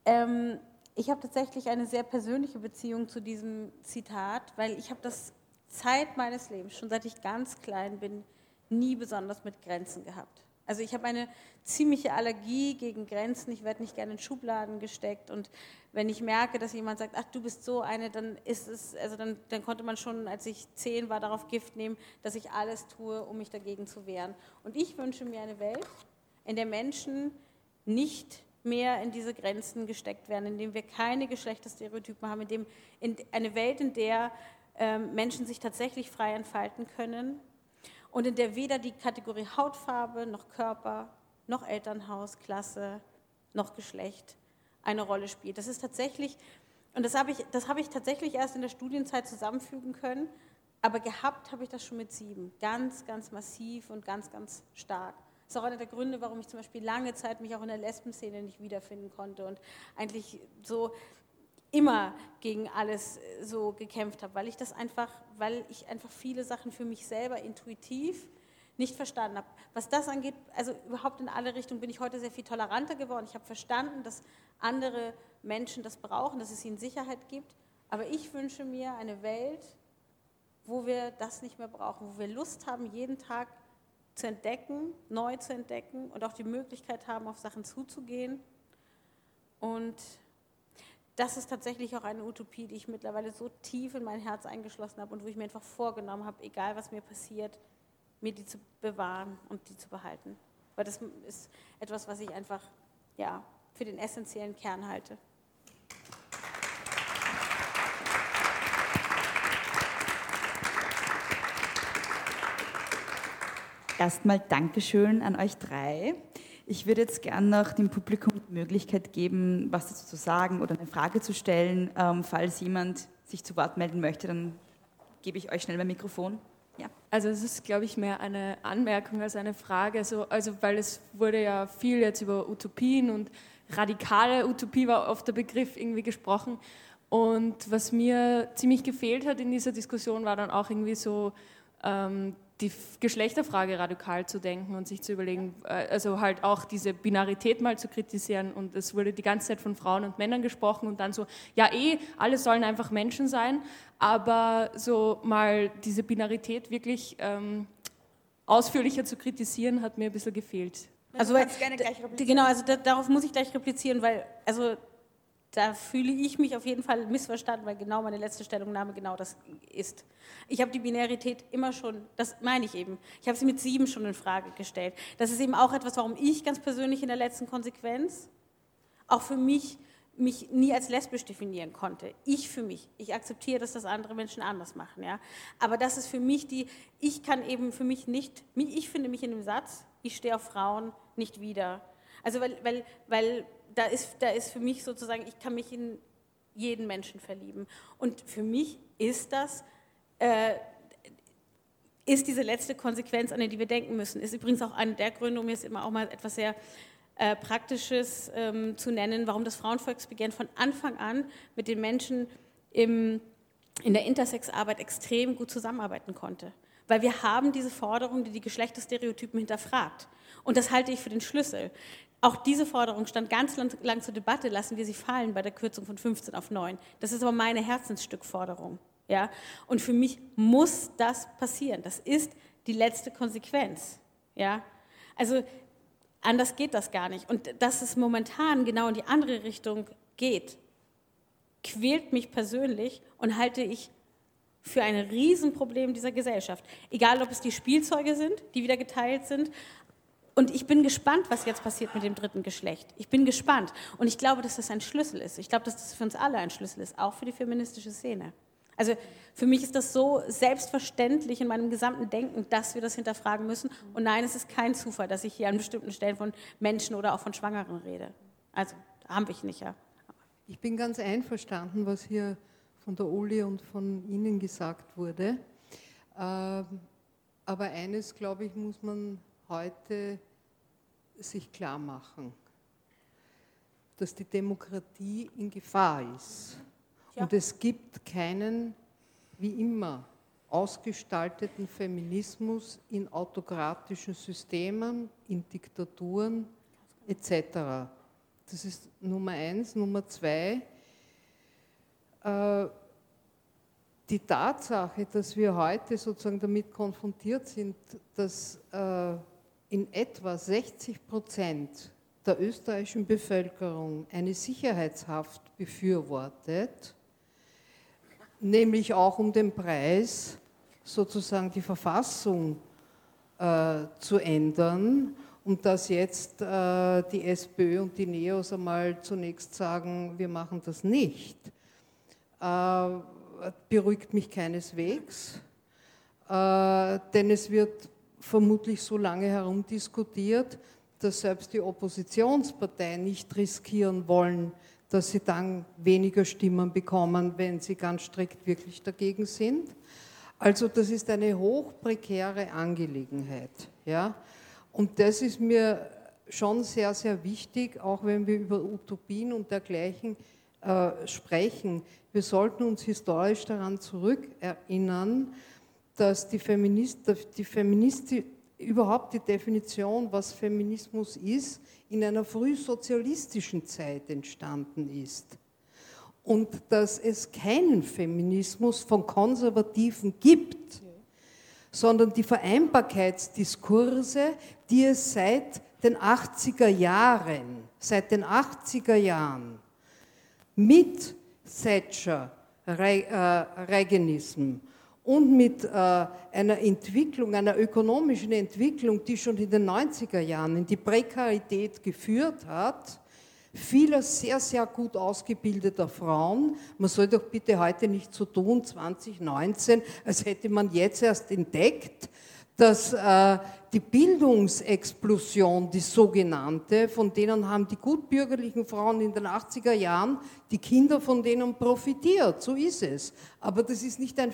ähm, ich habe tatsächlich eine sehr persönliche Beziehung zu diesem Zitat, weil ich habe das Zeit meines Lebens, schon seit ich ganz klein bin, nie besonders mit Grenzen gehabt. Also ich habe eine ziemliche Allergie gegen Grenzen. Ich werde nicht gerne in Schubladen gesteckt. Und wenn ich merke, dass jemand sagt, ach, du bist so eine, dann ist es, also dann, dann konnte man schon, als ich zehn war, darauf Gift nehmen, dass ich alles tue, um mich dagegen zu wehren. Und ich wünsche mir eine Welt, in der Menschen nicht mehr in diese Grenzen gesteckt werden, in dem wir keine Geschlechterstereotypen haben, in dem in eine Welt, in der ähm, Menschen sich tatsächlich frei entfalten können, und in der weder die Kategorie Hautfarbe noch Körper noch Elternhaus, Klasse noch Geschlecht eine Rolle spielt. Das ist tatsächlich, und das habe ich, das habe ich tatsächlich erst in der Studienzeit zusammenfügen können, aber gehabt habe ich das schon mit sieben. Ganz, ganz massiv und ganz, ganz stark. Das ist auch einer der Gründe, warum ich zum Beispiel lange Zeit mich auch in der Lesbenszene nicht wiederfinden konnte und eigentlich so immer gegen alles äh, so gekämpft habe, weil ich das einfach, weil ich einfach viele Sachen für mich selber intuitiv nicht verstanden habe. Was das angeht, also überhaupt in alle Richtungen bin ich heute sehr viel toleranter geworden. Ich habe verstanden, dass andere Menschen das brauchen, dass es ihnen Sicherheit gibt. Aber ich wünsche mir eine Welt, wo wir das nicht mehr brauchen, wo wir Lust haben, jeden Tag zu entdecken, neu zu entdecken und auch die Möglichkeit haben, auf Sachen zuzugehen und das ist tatsächlich auch eine Utopie, die ich mittlerweile so tief in mein Herz eingeschlossen habe und wo ich mir einfach vorgenommen habe, egal was mir passiert, mir die zu bewahren und die zu behalten. Weil das ist etwas, was ich einfach ja, für den essentiellen Kern halte. erstmal Dankeschön an euch drei. Ich würde jetzt gerne noch dem Publikum die Möglichkeit geben, was dazu zu sagen oder eine Frage zu stellen. Ähm, falls jemand sich zu Wort melden möchte, dann gebe ich euch schnell mein Mikrofon. Ja. Also es ist, glaube ich, mehr eine Anmerkung als eine Frage. Also, also weil es wurde ja viel jetzt über Utopien und radikale Utopie war oft der Begriff irgendwie gesprochen. Und was mir ziemlich gefehlt hat in dieser Diskussion, war dann auch irgendwie so ähm, die Geschlechterfrage radikal zu denken und sich zu überlegen, äh, also halt auch diese Binarität mal zu kritisieren. Und es wurde die ganze Zeit von Frauen und Männern gesprochen und dann so, ja eh, alle sollen einfach Menschen sein, aber so mal diese Binarität wirklich ähm, ausführlicher zu kritisieren, hat mir ein bisschen gefehlt. Also, weil, genau, also da, darauf muss ich gleich replizieren, weil, also da fühle ich mich auf jeden Fall missverstanden, weil genau meine letzte Stellungnahme genau das ist. Ich habe die Binarität immer schon, das meine ich eben, ich habe sie mit sieben schon in Frage gestellt. Das ist eben auch etwas, warum ich ganz persönlich in der letzten Konsequenz auch für mich mich nie als lesbisch definieren konnte. Ich für mich. Ich akzeptiere, dass das andere Menschen anders machen. Ja? Aber das ist für mich die, ich kann eben für mich nicht, ich finde mich in dem Satz, ich stehe auf Frauen nicht wieder. Also weil, weil, weil da, ist, da ist für mich sozusagen, ich kann mich in jeden Menschen verlieben. Und für mich ist das, äh, ist diese letzte Konsequenz, an die wir denken müssen. Ist übrigens auch eine der Gründe, um jetzt immer auch mal etwas sehr äh, Praktisches ähm, zu nennen, warum das Frauenvolksbegehren von Anfang an mit den Menschen im, in der Intersexarbeit extrem gut zusammenarbeiten konnte. Weil wir haben diese Forderung, die die Geschlechterstereotypen hinterfragt. Und das halte ich für den Schlüssel. Auch diese Forderung stand ganz lang, zur Debatte, lassen wir sie fallen bei der Kürzung von 15 auf 9. Das ist aber meine Herzensstückforderung. Ja? Und für mich muss das passieren. Das ist die letzte Konsequenz. Ja? Also anders geht das gar nicht. Und dass es momentan genau in die andere Richtung geht, quält mich persönlich und halte ich für ein Riesenproblem dieser Gesellschaft. Egal, ob es die Spielzeuge sind, die wieder geteilt sind. Und ich bin gespannt, was jetzt passiert mit dem dritten Geschlecht. Ich bin gespannt. Und ich glaube, dass das ein Schlüssel ist. Ich glaube, dass das für uns alle ein Schlüssel ist, auch für die feministische Szene. Also für mich ist das so selbstverständlich in meinem gesamten Denken, dass wir das hinterfragen müssen. Und nein, es ist kein Zufall, dass ich hier an bestimmten Stellen von Menschen oder auch von Schwangeren rede. Also haben wir nicht, ja. Ich bin ganz einverstanden, was hier von der Uli und von Ihnen gesagt wurde. Ähm, aber eines, glaube ich, muss man heute sich klar machen, dass die Demokratie in Gefahr ist. Ja. Und es gibt keinen, wie immer, ausgestalteten Feminismus in autokratischen Systemen, in Diktaturen etc. Das ist Nummer eins. Nummer zwei, äh, die Tatsache, dass wir heute sozusagen damit konfrontiert sind, dass äh, in etwa 60 Prozent der österreichischen Bevölkerung eine Sicherheitshaft befürwortet, nämlich auch um den Preis, sozusagen die Verfassung äh, zu ändern. Und dass jetzt äh, die SPÖ und die NEOS einmal zunächst sagen, wir machen das nicht, äh, beruhigt mich keineswegs, äh, denn es wird vermutlich so lange herumdiskutiert, dass selbst die Oppositionsparteien nicht riskieren wollen, dass sie dann weniger Stimmen bekommen, wenn sie ganz strikt wirklich dagegen sind. Also das ist eine hochprekäre Angelegenheit. Ja? Und das ist mir schon sehr, sehr wichtig, auch wenn wir über Utopien und dergleichen äh, sprechen. Wir sollten uns historisch daran zurückerinnern, dass die, Feminist, die Feministi überhaupt die Definition, was Feminismus ist, in einer frühsozialistischen Zeit entstanden ist. Und dass es keinen Feminismus von Konservativen gibt, sondern die Vereinbarkeitsdiskurse, die es seit den 80er Jahren, seit den 80er Jahren mit Thatcher, Reaganism und mit äh, einer Entwicklung, einer ökonomischen Entwicklung, die schon in den 90er Jahren in die Prekarität geführt hat, vieler sehr, sehr gut ausgebildeter Frauen. Man soll doch bitte heute nicht so tun, 2019, als hätte man jetzt erst entdeckt, dass äh, die Bildungsexplosion, die sogenannte, von denen haben die gutbürgerlichen Frauen in den 80er Jahren, die Kinder von denen profitiert, so ist es. Aber das ist nicht ein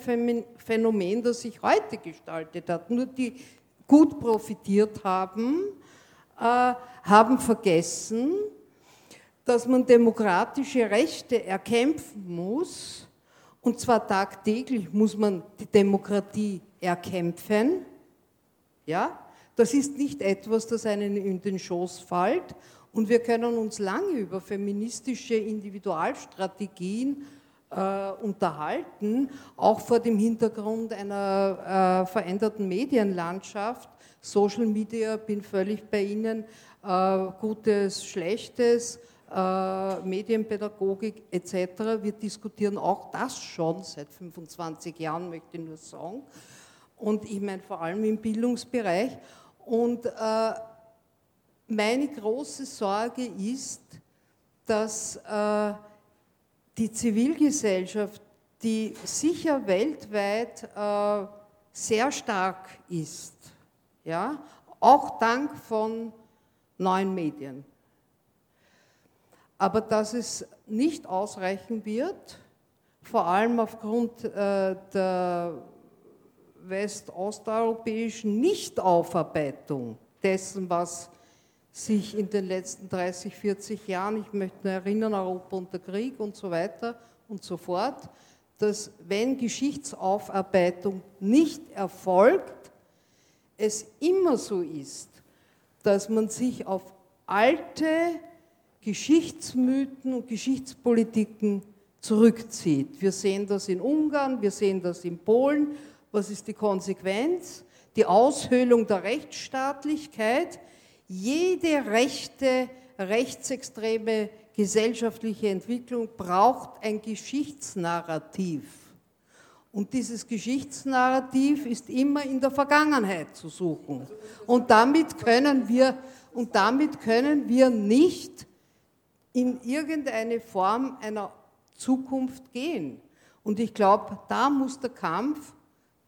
Phänomen, das sich heute gestaltet hat. Nur die gut profitiert haben, äh, haben vergessen, dass man demokratische Rechte erkämpfen muss, und zwar tagtäglich muss man die Demokratie erkämpfen. Ja? Das ist nicht etwas, das einen in den Schoß fällt. Und wir können uns lange über feministische Individualstrategien äh, unterhalten, auch vor dem Hintergrund einer äh, veränderten Medienlandschaft. Social Media, bin völlig bei Ihnen, äh, Gutes, Schlechtes, äh, Medienpädagogik etc. Wir diskutieren auch das schon seit 25 Jahren, möchte ich nur sagen. Und ich meine vor allem im Bildungsbereich. Und äh, meine große Sorge ist, dass äh, die Zivilgesellschaft, die sicher weltweit äh, sehr stark ist, ja, auch dank von neuen Medien, aber dass es nicht ausreichen wird, vor allem aufgrund äh, der westosteuropäischen Nichtaufarbeitung dessen, was sich in den letzten 30, 40 Jahren, ich möchte nur erinnern, Europa unter Krieg und so weiter und so fort, dass wenn Geschichtsaufarbeitung nicht erfolgt, es immer so ist, dass man sich auf alte Geschichtsmythen und Geschichtspolitiken zurückzieht. Wir sehen das in Ungarn, wir sehen das in Polen, was ist die Konsequenz? Die Aushöhlung der Rechtsstaatlichkeit. Jede rechte, rechtsextreme gesellschaftliche Entwicklung braucht ein Geschichtsnarrativ. Und dieses Geschichtsnarrativ ist immer in der Vergangenheit zu suchen. Und damit können wir, und damit können wir nicht in irgendeine Form einer Zukunft gehen. Und ich glaube, da muss der Kampf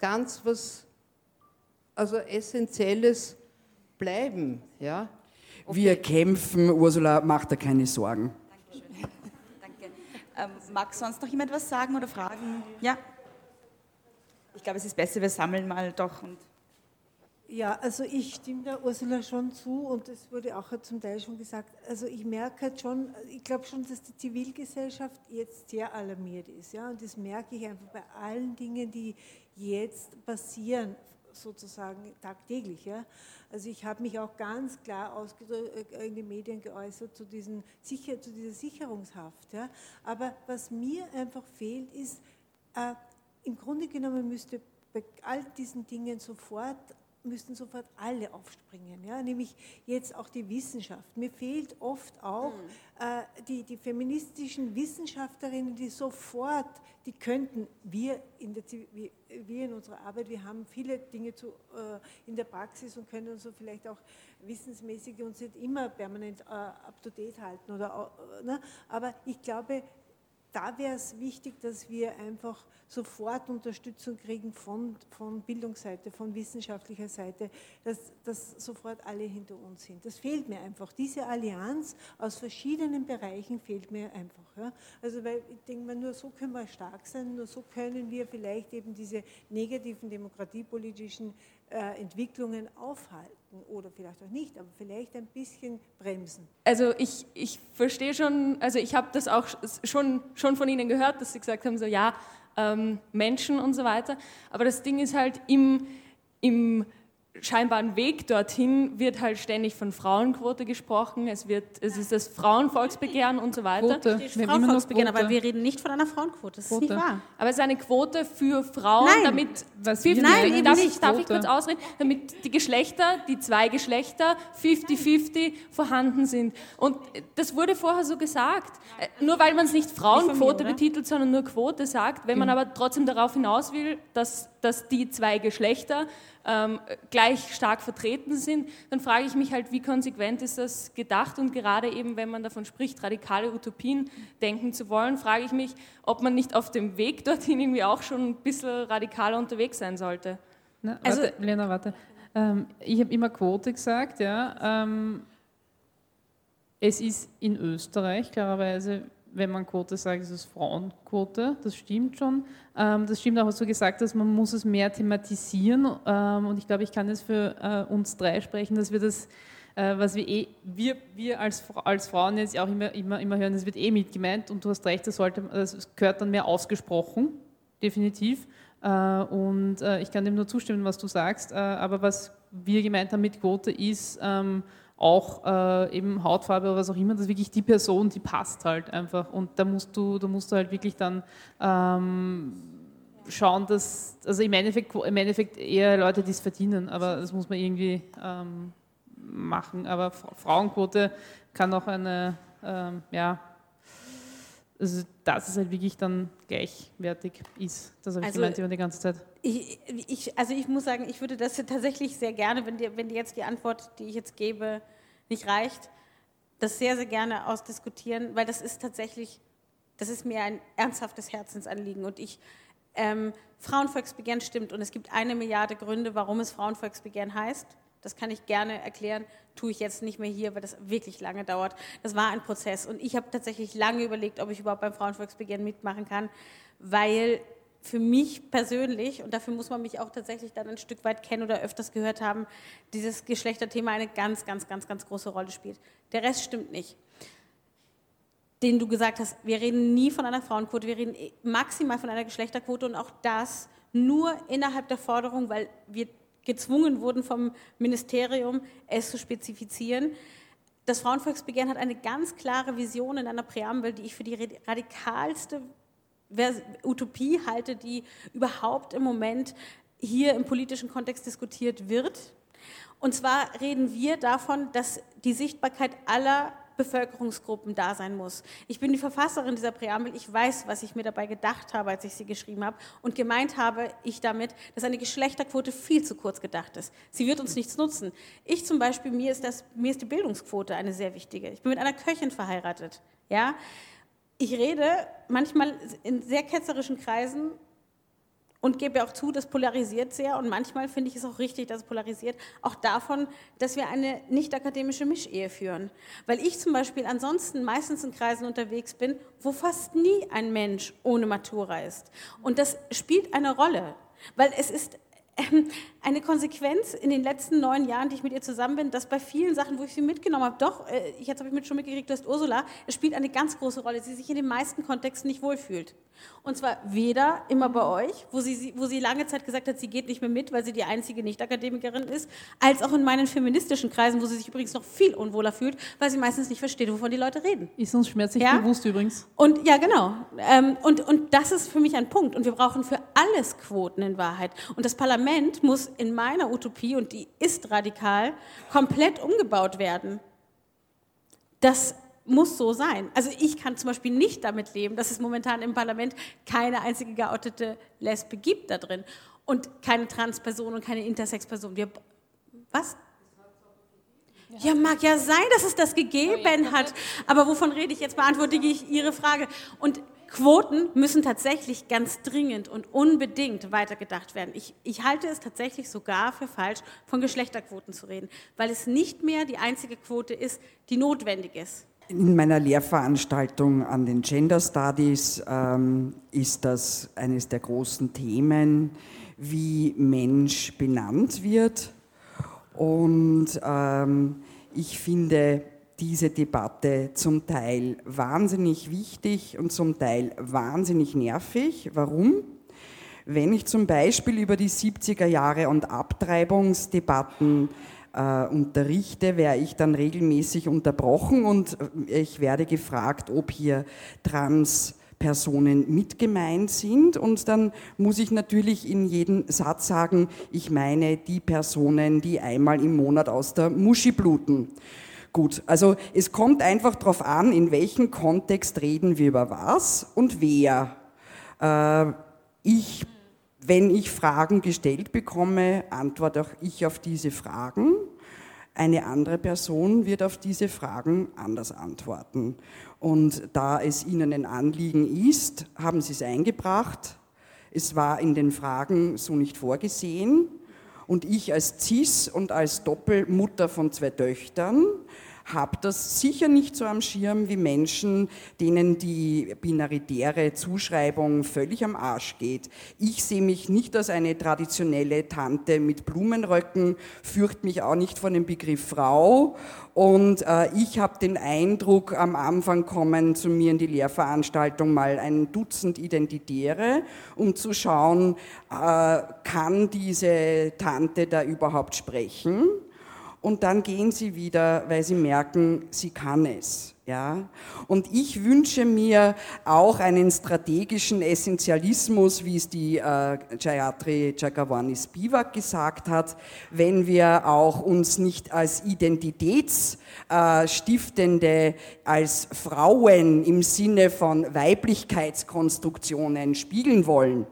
ganz was also Essentielles bleiben. Ja? Okay. Wir kämpfen, Ursula, macht da keine Sorgen. Dankeschön. Danke. Ähm, mag sonst noch jemand was sagen oder fragen? Ja? Ich glaube, es ist besser, wir sammeln mal doch. Und ja, also ich stimme der Ursula schon zu und es wurde auch zum Teil schon gesagt. Also ich merke halt schon, ich glaube schon, dass die Zivilgesellschaft jetzt sehr alarmiert ist. Ja, und das merke ich einfach bei allen Dingen, die jetzt passieren, sozusagen tagtäglich. Ja. Also ich habe mich auch ganz klar äh, in den Medien geäußert zu, diesen Sicher zu dieser Sicherungshaft. Ja. Aber was mir einfach fehlt, ist, äh, im Grunde genommen müsste bei all diesen Dingen sofort müssten sofort alle aufspringen, ja? nämlich jetzt auch die Wissenschaft. Mir fehlt oft auch mhm. äh, die, die feministischen Wissenschaftlerinnen, die sofort, die könnten, wir in, der, wir, in unserer Arbeit, wir haben viele Dinge zu, äh, in der Praxis und können uns so vielleicht auch wissensmäßig uns nicht immer permanent äh, up-to-date halten. Oder, ne? Aber ich glaube, da wäre es wichtig, dass wir einfach sofort Unterstützung kriegen von, von Bildungsseite, von wissenschaftlicher Seite, dass, dass sofort alle hinter uns sind. Das fehlt mir einfach. Diese Allianz aus verschiedenen Bereichen fehlt mir einfach. Ja. Also weil ich denke mal, nur so können wir stark sein, nur so können wir vielleicht eben diese negativen demokratiepolitischen Entwicklungen aufhalten oder vielleicht auch nicht, aber vielleicht ein bisschen bremsen. Also ich, ich verstehe schon, also ich habe das auch schon, schon von Ihnen gehört, dass Sie gesagt haben, so ja, ähm, Menschen und so weiter, aber das Ding ist halt im, im scheinbar ein Weg dorthin wird halt ständig von Frauenquote gesprochen. Es, wird, es ist das Frauenvolksbegehren und so weiter. Quote. Wir Frauenvolksbegehren, aber wir reden nicht von einer Frauenquote. Das Quote. ist nicht wahr. Aber es ist eine Quote für Frauen, Nein. damit Was Nein, eben darf, nicht. Ich, darf ich kurz ausreden, damit die Geschlechter, die zwei Geschlechter 50-50 vorhanden sind. Und das wurde vorher so gesagt. Äh, nur weil man es nicht Frauenquote betitelt, sondern nur Quote sagt, wenn man genau. aber trotzdem darauf hinaus will, dass, dass die zwei Geschlechter ähm, gleich stark vertreten sind, dann frage ich mich halt, wie konsequent ist das gedacht und gerade eben, wenn man davon spricht, radikale Utopien denken zu wollen, frage ich mich, ob man nicht auf dem Weg dorthin irgendwie auch schon ein bisschen radikaler unterwegs sein sollte. Na, also, warte, Lena, warte. Ähm, ich habe immer Quote gesagt, ja. Ähm, es ist in Österreich klarerweise, wenn man Quote sagt, ist es Frauenquote, das stimmt schon. Ähm, das stimmt auch, was du gesagt hast, man muss es mehr thematisieren. Ähm, und ich glaube, ich kann jetzt für äh, uns drei sprechen, dass wir das, äh, was wir eh, wir, wir als, als Frauen jetzt auch immer, immer, immer hören, das wird eh mitgemeint und du hast recht, das, sollte, das gehört dann mehr ausgesprochen, definitiv. Äh, und ich kann dem nur zustimmen, was du sagst. Aber was wir gemeint haben mit Quote ist, ähm, auch äh, eben Hautfarbe oder was auch immer, das ist wirklich die Person, die passt halt einfach. Und da musst du, da musst du halt wirklich dann ähm, schauen, dass, also im Endeffekt, im Endeffekt eher Leute, die es verdienen, aber das muss man irgendwie ähm, machen. Aber Frauenquote kann auch eine, ähm, ja, also dass es halt wirklich dann gleichwertig ist. Das habe ich also, gemeint über die ganze Zeit. Ich, ich, also ich muss sagen, ich würde das tatsächlich sehr gerne, wenn dir, wenn dir jetzt die Antwort, die ich jetzt gebe, nicht reicht, das sehr, sehr gerne ausdiskutieren, weil das ist tatsächlich, das ist mir ein ernsthaftes Herzensanliegen und ich, ähm, Frauenvolksbegehren stimmt und es gibt eine Milliarde Gründe, warum es Frauenvolksbegehren heißt. Das kann ich gerne erklären, tue ich jetzt nicht mehr hier, weil das wirklich lange dauert. Das war ein Prozess und ich habe tatsächlich lange überlegt, ob ich überhaupt beim Frauenvolksbegehren mitmachen kann, weil für mich persönlich, und dafür muss man mich auch tatsächlich dann ein Stück weit kennen oder öfters gehört haben, dieses Geschlechterthema eine ganz, ganz, ganz, ganz große Rolle spielt. Der Rest stimmt nicht. Den du gesagt hast, wir reden nie von einer Frauenquote, wir reden maximal von einer Geschlechterquote und auch das nur innerhalb der Forderung, weil wir gezwungen wurden vom Ministerium, es zu spezifizieren. Das Frauenvolksbegehren hat eine ganz klare Vision in einer Präambel, die ich für die radikalste Utopie halte, die überhaupt im Moment hier im politischen Kontext diskutiert wird. Und zwar reden wir davon, dass die Sichtbarkeit aller Bevölkerungsgruppen da sein muss. Ich bin die Verfasserin dieser Präambel. Ich weiß, was ich mir dabei gedacht habe, als ich sie geschrieben habe. Und gemeint habe ich damit, dass eine Geschlechterquote viel zu kurz gedacht ist. Sie wird uns nichts nutzen. Ich zum Beispiel, mir ist, das, mir ist die Bildungsquote eine sehr wichtige. Ich bin mit einer Köchin verheiratet. Ja? Ich rede manchmal in sehr ketzerischen Kreisen und gebe auch zu, das polarisiert sehr und manchmal finde ich es auch richtig, dass es polarisiert, auch davon, dass wir eine nicht akademische Mischehe führen. Weil ich zum Beispiel ansonsten meistens in Kreisen unterwegs bin, wo fast nie ein Mensch ohne Matura ist. Und das spielt eine Rolle, weil es ist eine Konsequenz in den letzten neun Jahren, die ich mit ihr zusammen bin, dass bei vielen Sachen, wo ich sie mitgenommen habe, doch, äh, jetzt habe ich mit schon mitgekriegt, dass Ursula, es spielt eine ganz große Rolle, sie sich in den meisten Kontexten nicht wohlfühlt. Und zwar weder immer bei euch, wo sie, wo sie lange Zeit gesagt hat, sie geht nicht mehr mit, weil sie die einzige Nicht-Akademikerin ist, als auch in meinen feministischen Kreisen, wo sie sich übrigens noch viel unwohler fühlt, weil sie meistens nicht versteht, wovon die Leute reden. Ist uns schmerzlich ja? bewusst übrigens. Und ja, genau. Ähm, und, und das ist für mich ein Punkt. Und wir brauchen für alles Quoten in Wahrheit. Und das Parlament muss in meiner Utopie, und die ist radikal, komplett umgebaut werden. Das muss so sein. Also ich kann zum Beispiel nicht damit leben, dass es momentan im Parlament keine einzige geoutete Lesbe gibt da drin und keine Transperson und keine Intersexperson. Wir, was? Ja, mag ja sein, dass es das gegeben hat, aber wovon rede ich jetzt? Beantworte ich Ihre Frage. Und Quoten müssen tatsächlich ganz dringend und unbedingt weitergedacht werden. Ich, ich halte es tatsächlich sogar für falsch, von Geschlechterquoten zu reden, weil es nicht mehr die einzige Quote ist, die notwendig ist. In meiner Lehrveranstaltung an den Gender Studies ähm, ist das eines der großen Themen, wie Mensch benannt wird. Und ähm, ich finde diese Debatte zum Teil wahnsinnig wichtig und zum Teil wahnsinnig nervig. Warum? Wenn ich zum Beispiel über die 70er Jahre und Abtreibungsdebatten äh, unterrichte, werde ich dann regelmäßig unterbrochen und äh, ich werde gefragt, ob hier Transpersonen mit gemeint sind. Und dann muss ich natürlich in jedem Satz sagen, ich meine die Personen, die einmal im Monat aus der Muschi bluten. Gut, also es kommt einfach darauf an, in welchem Kontext reden wir über was und wer. Äh, ich wenn ich Fragen gestellt bekomme, antworte auch ich auf diese Fragen. Eine andere Person wird auf diese Fragen anders antworten. Und da es Ihnen ein Anliegen ist, haben Sie es eingebracht. Es war in den Fragen so nicht vorgesehen. Und ich als Cis und als Doppelmutter von zwei Töchtern habe das sicher nicht so am Schirm wie Menschen, denen die binaritäre Zuschreibung völlig am Arsch geht. Ich sehe mich nicht als eine traditionelle Tante mit Blumenröcken, fürchte mich auch nicht von dem Begriff Frau und äh, ich habe den Eindruck, am Anfang kommen zu mir in die Lehrveranstaltung mal ein Dutzend Identitäre, um zu schauen, äh, kann diese Tante da überhaupt sprechen? Und dann gehen sie wieder, weil sie merken, sie kann es. Ja? Und ich wünsche mir auch einen strategischen Essentialismus, wie es die äh, Jayatri Jagavani Spivak gesagt hat, wenn wir auch uns nicht als Identitätsstiftende, äh, als Frauen im Sinne von Weiblichkeitskonstruktionen spiegeln wollen.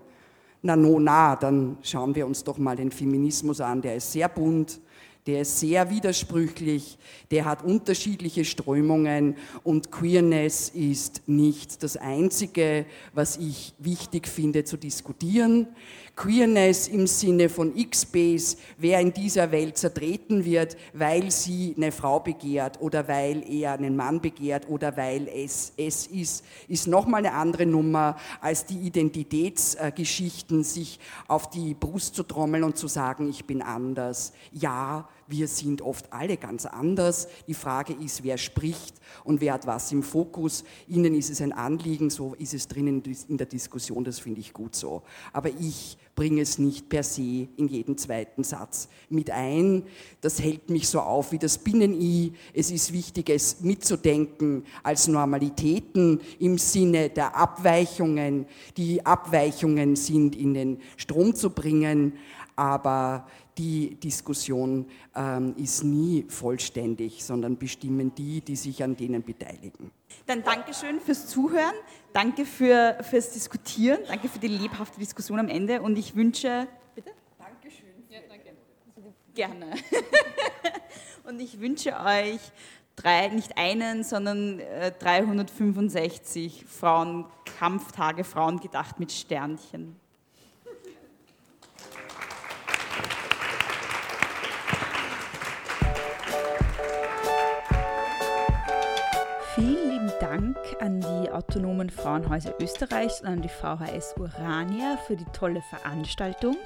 Na, no, na, dann schauen wir uns doch mal den Feminismus an, der ist sehr bunt, der ist sehr widersprüchlich, der hat unterschiedliche Strömungen und Queerness ist nicht das Einzige, was ich wichtig finde zu diskutieren. Queerness im Sinne von X-Base, wer in dieser Welt zertreten wird, weil sie eine Frau begehrt oder weil er einen Mann begehrt oder weil es es ist, ist nochmal eine andere Nummer als die Identitätsgeschichten, sich auf die Brust zu trommeln und zu sagen, ich bin anders. Ja, wir sind oft alle ganz anders. Die Frage ist, wer spricht und wer hat was im Fokus. Ihnen ist es ein Anliegen, so ist es drinnen in der Diskussion, das finde ich gut so. Aber ich bringe es nicht per se in jeden zweiten Satz mit ein. Das hält mich so auf wie das Binnen-I. Es ist wichtig, es mitzudenken als Normalitäten im Sinne der Abweichungen. Die Abweichungen sind in den Strom zu bringen, aber die Diskussion ähm, ist nie vollständig, sondern bestimmen die, die sich an denen beteiligen. Dann Dankeschön fürs Zuhören, danke für, fürs Diskutieren, danke für die lebhafte Diskussion am Ende und ich wünsche. Bitte? Dankeschön. Ja, danke. Gerne. [LAUGHS] und ich wünsche euch drei, nicht einen, sondern äh, 365 Frauenkampftage, Frauen gedacht mit Sternchen. Dank an die Autonomen Frauenhäuser Österreichs und an die VHS Urania für die tolle Veranstaltung.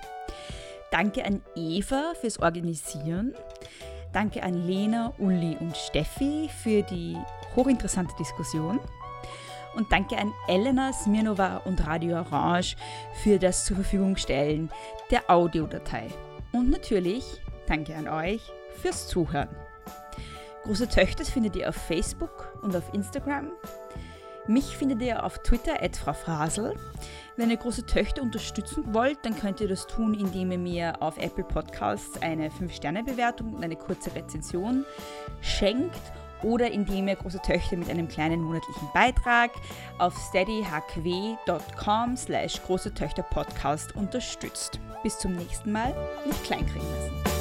Danke an Eva fürs Organisieren. Danke an Lena, Uli und Steffi für die hochinteressante Diskussion. Und danke an Elena Smirnova und Radio Orange für das zur Verfügung stellen der Audiodatei. Und natürlich danke an euch fürs Zuhören. Große Töchter findet ihr auf Facebook und auf Instagram. Mich findet ihr auf Twitter at Frau Frasel. Wenn ihr große Töchter unterstützen wollt, dann könnt ihr das tun, indem ihr mir auf Apple Podcasts eine 5-Sterne-Bewertung und eine kurze Rezension schenkt oder indem ihr große Töchter mit einem kleinen monatlichen Beitrag auf steadyhq.com slash große Töchter Podcast unterstützt. Bis zum nächsten Mal, nicht kleinkriegen lassen.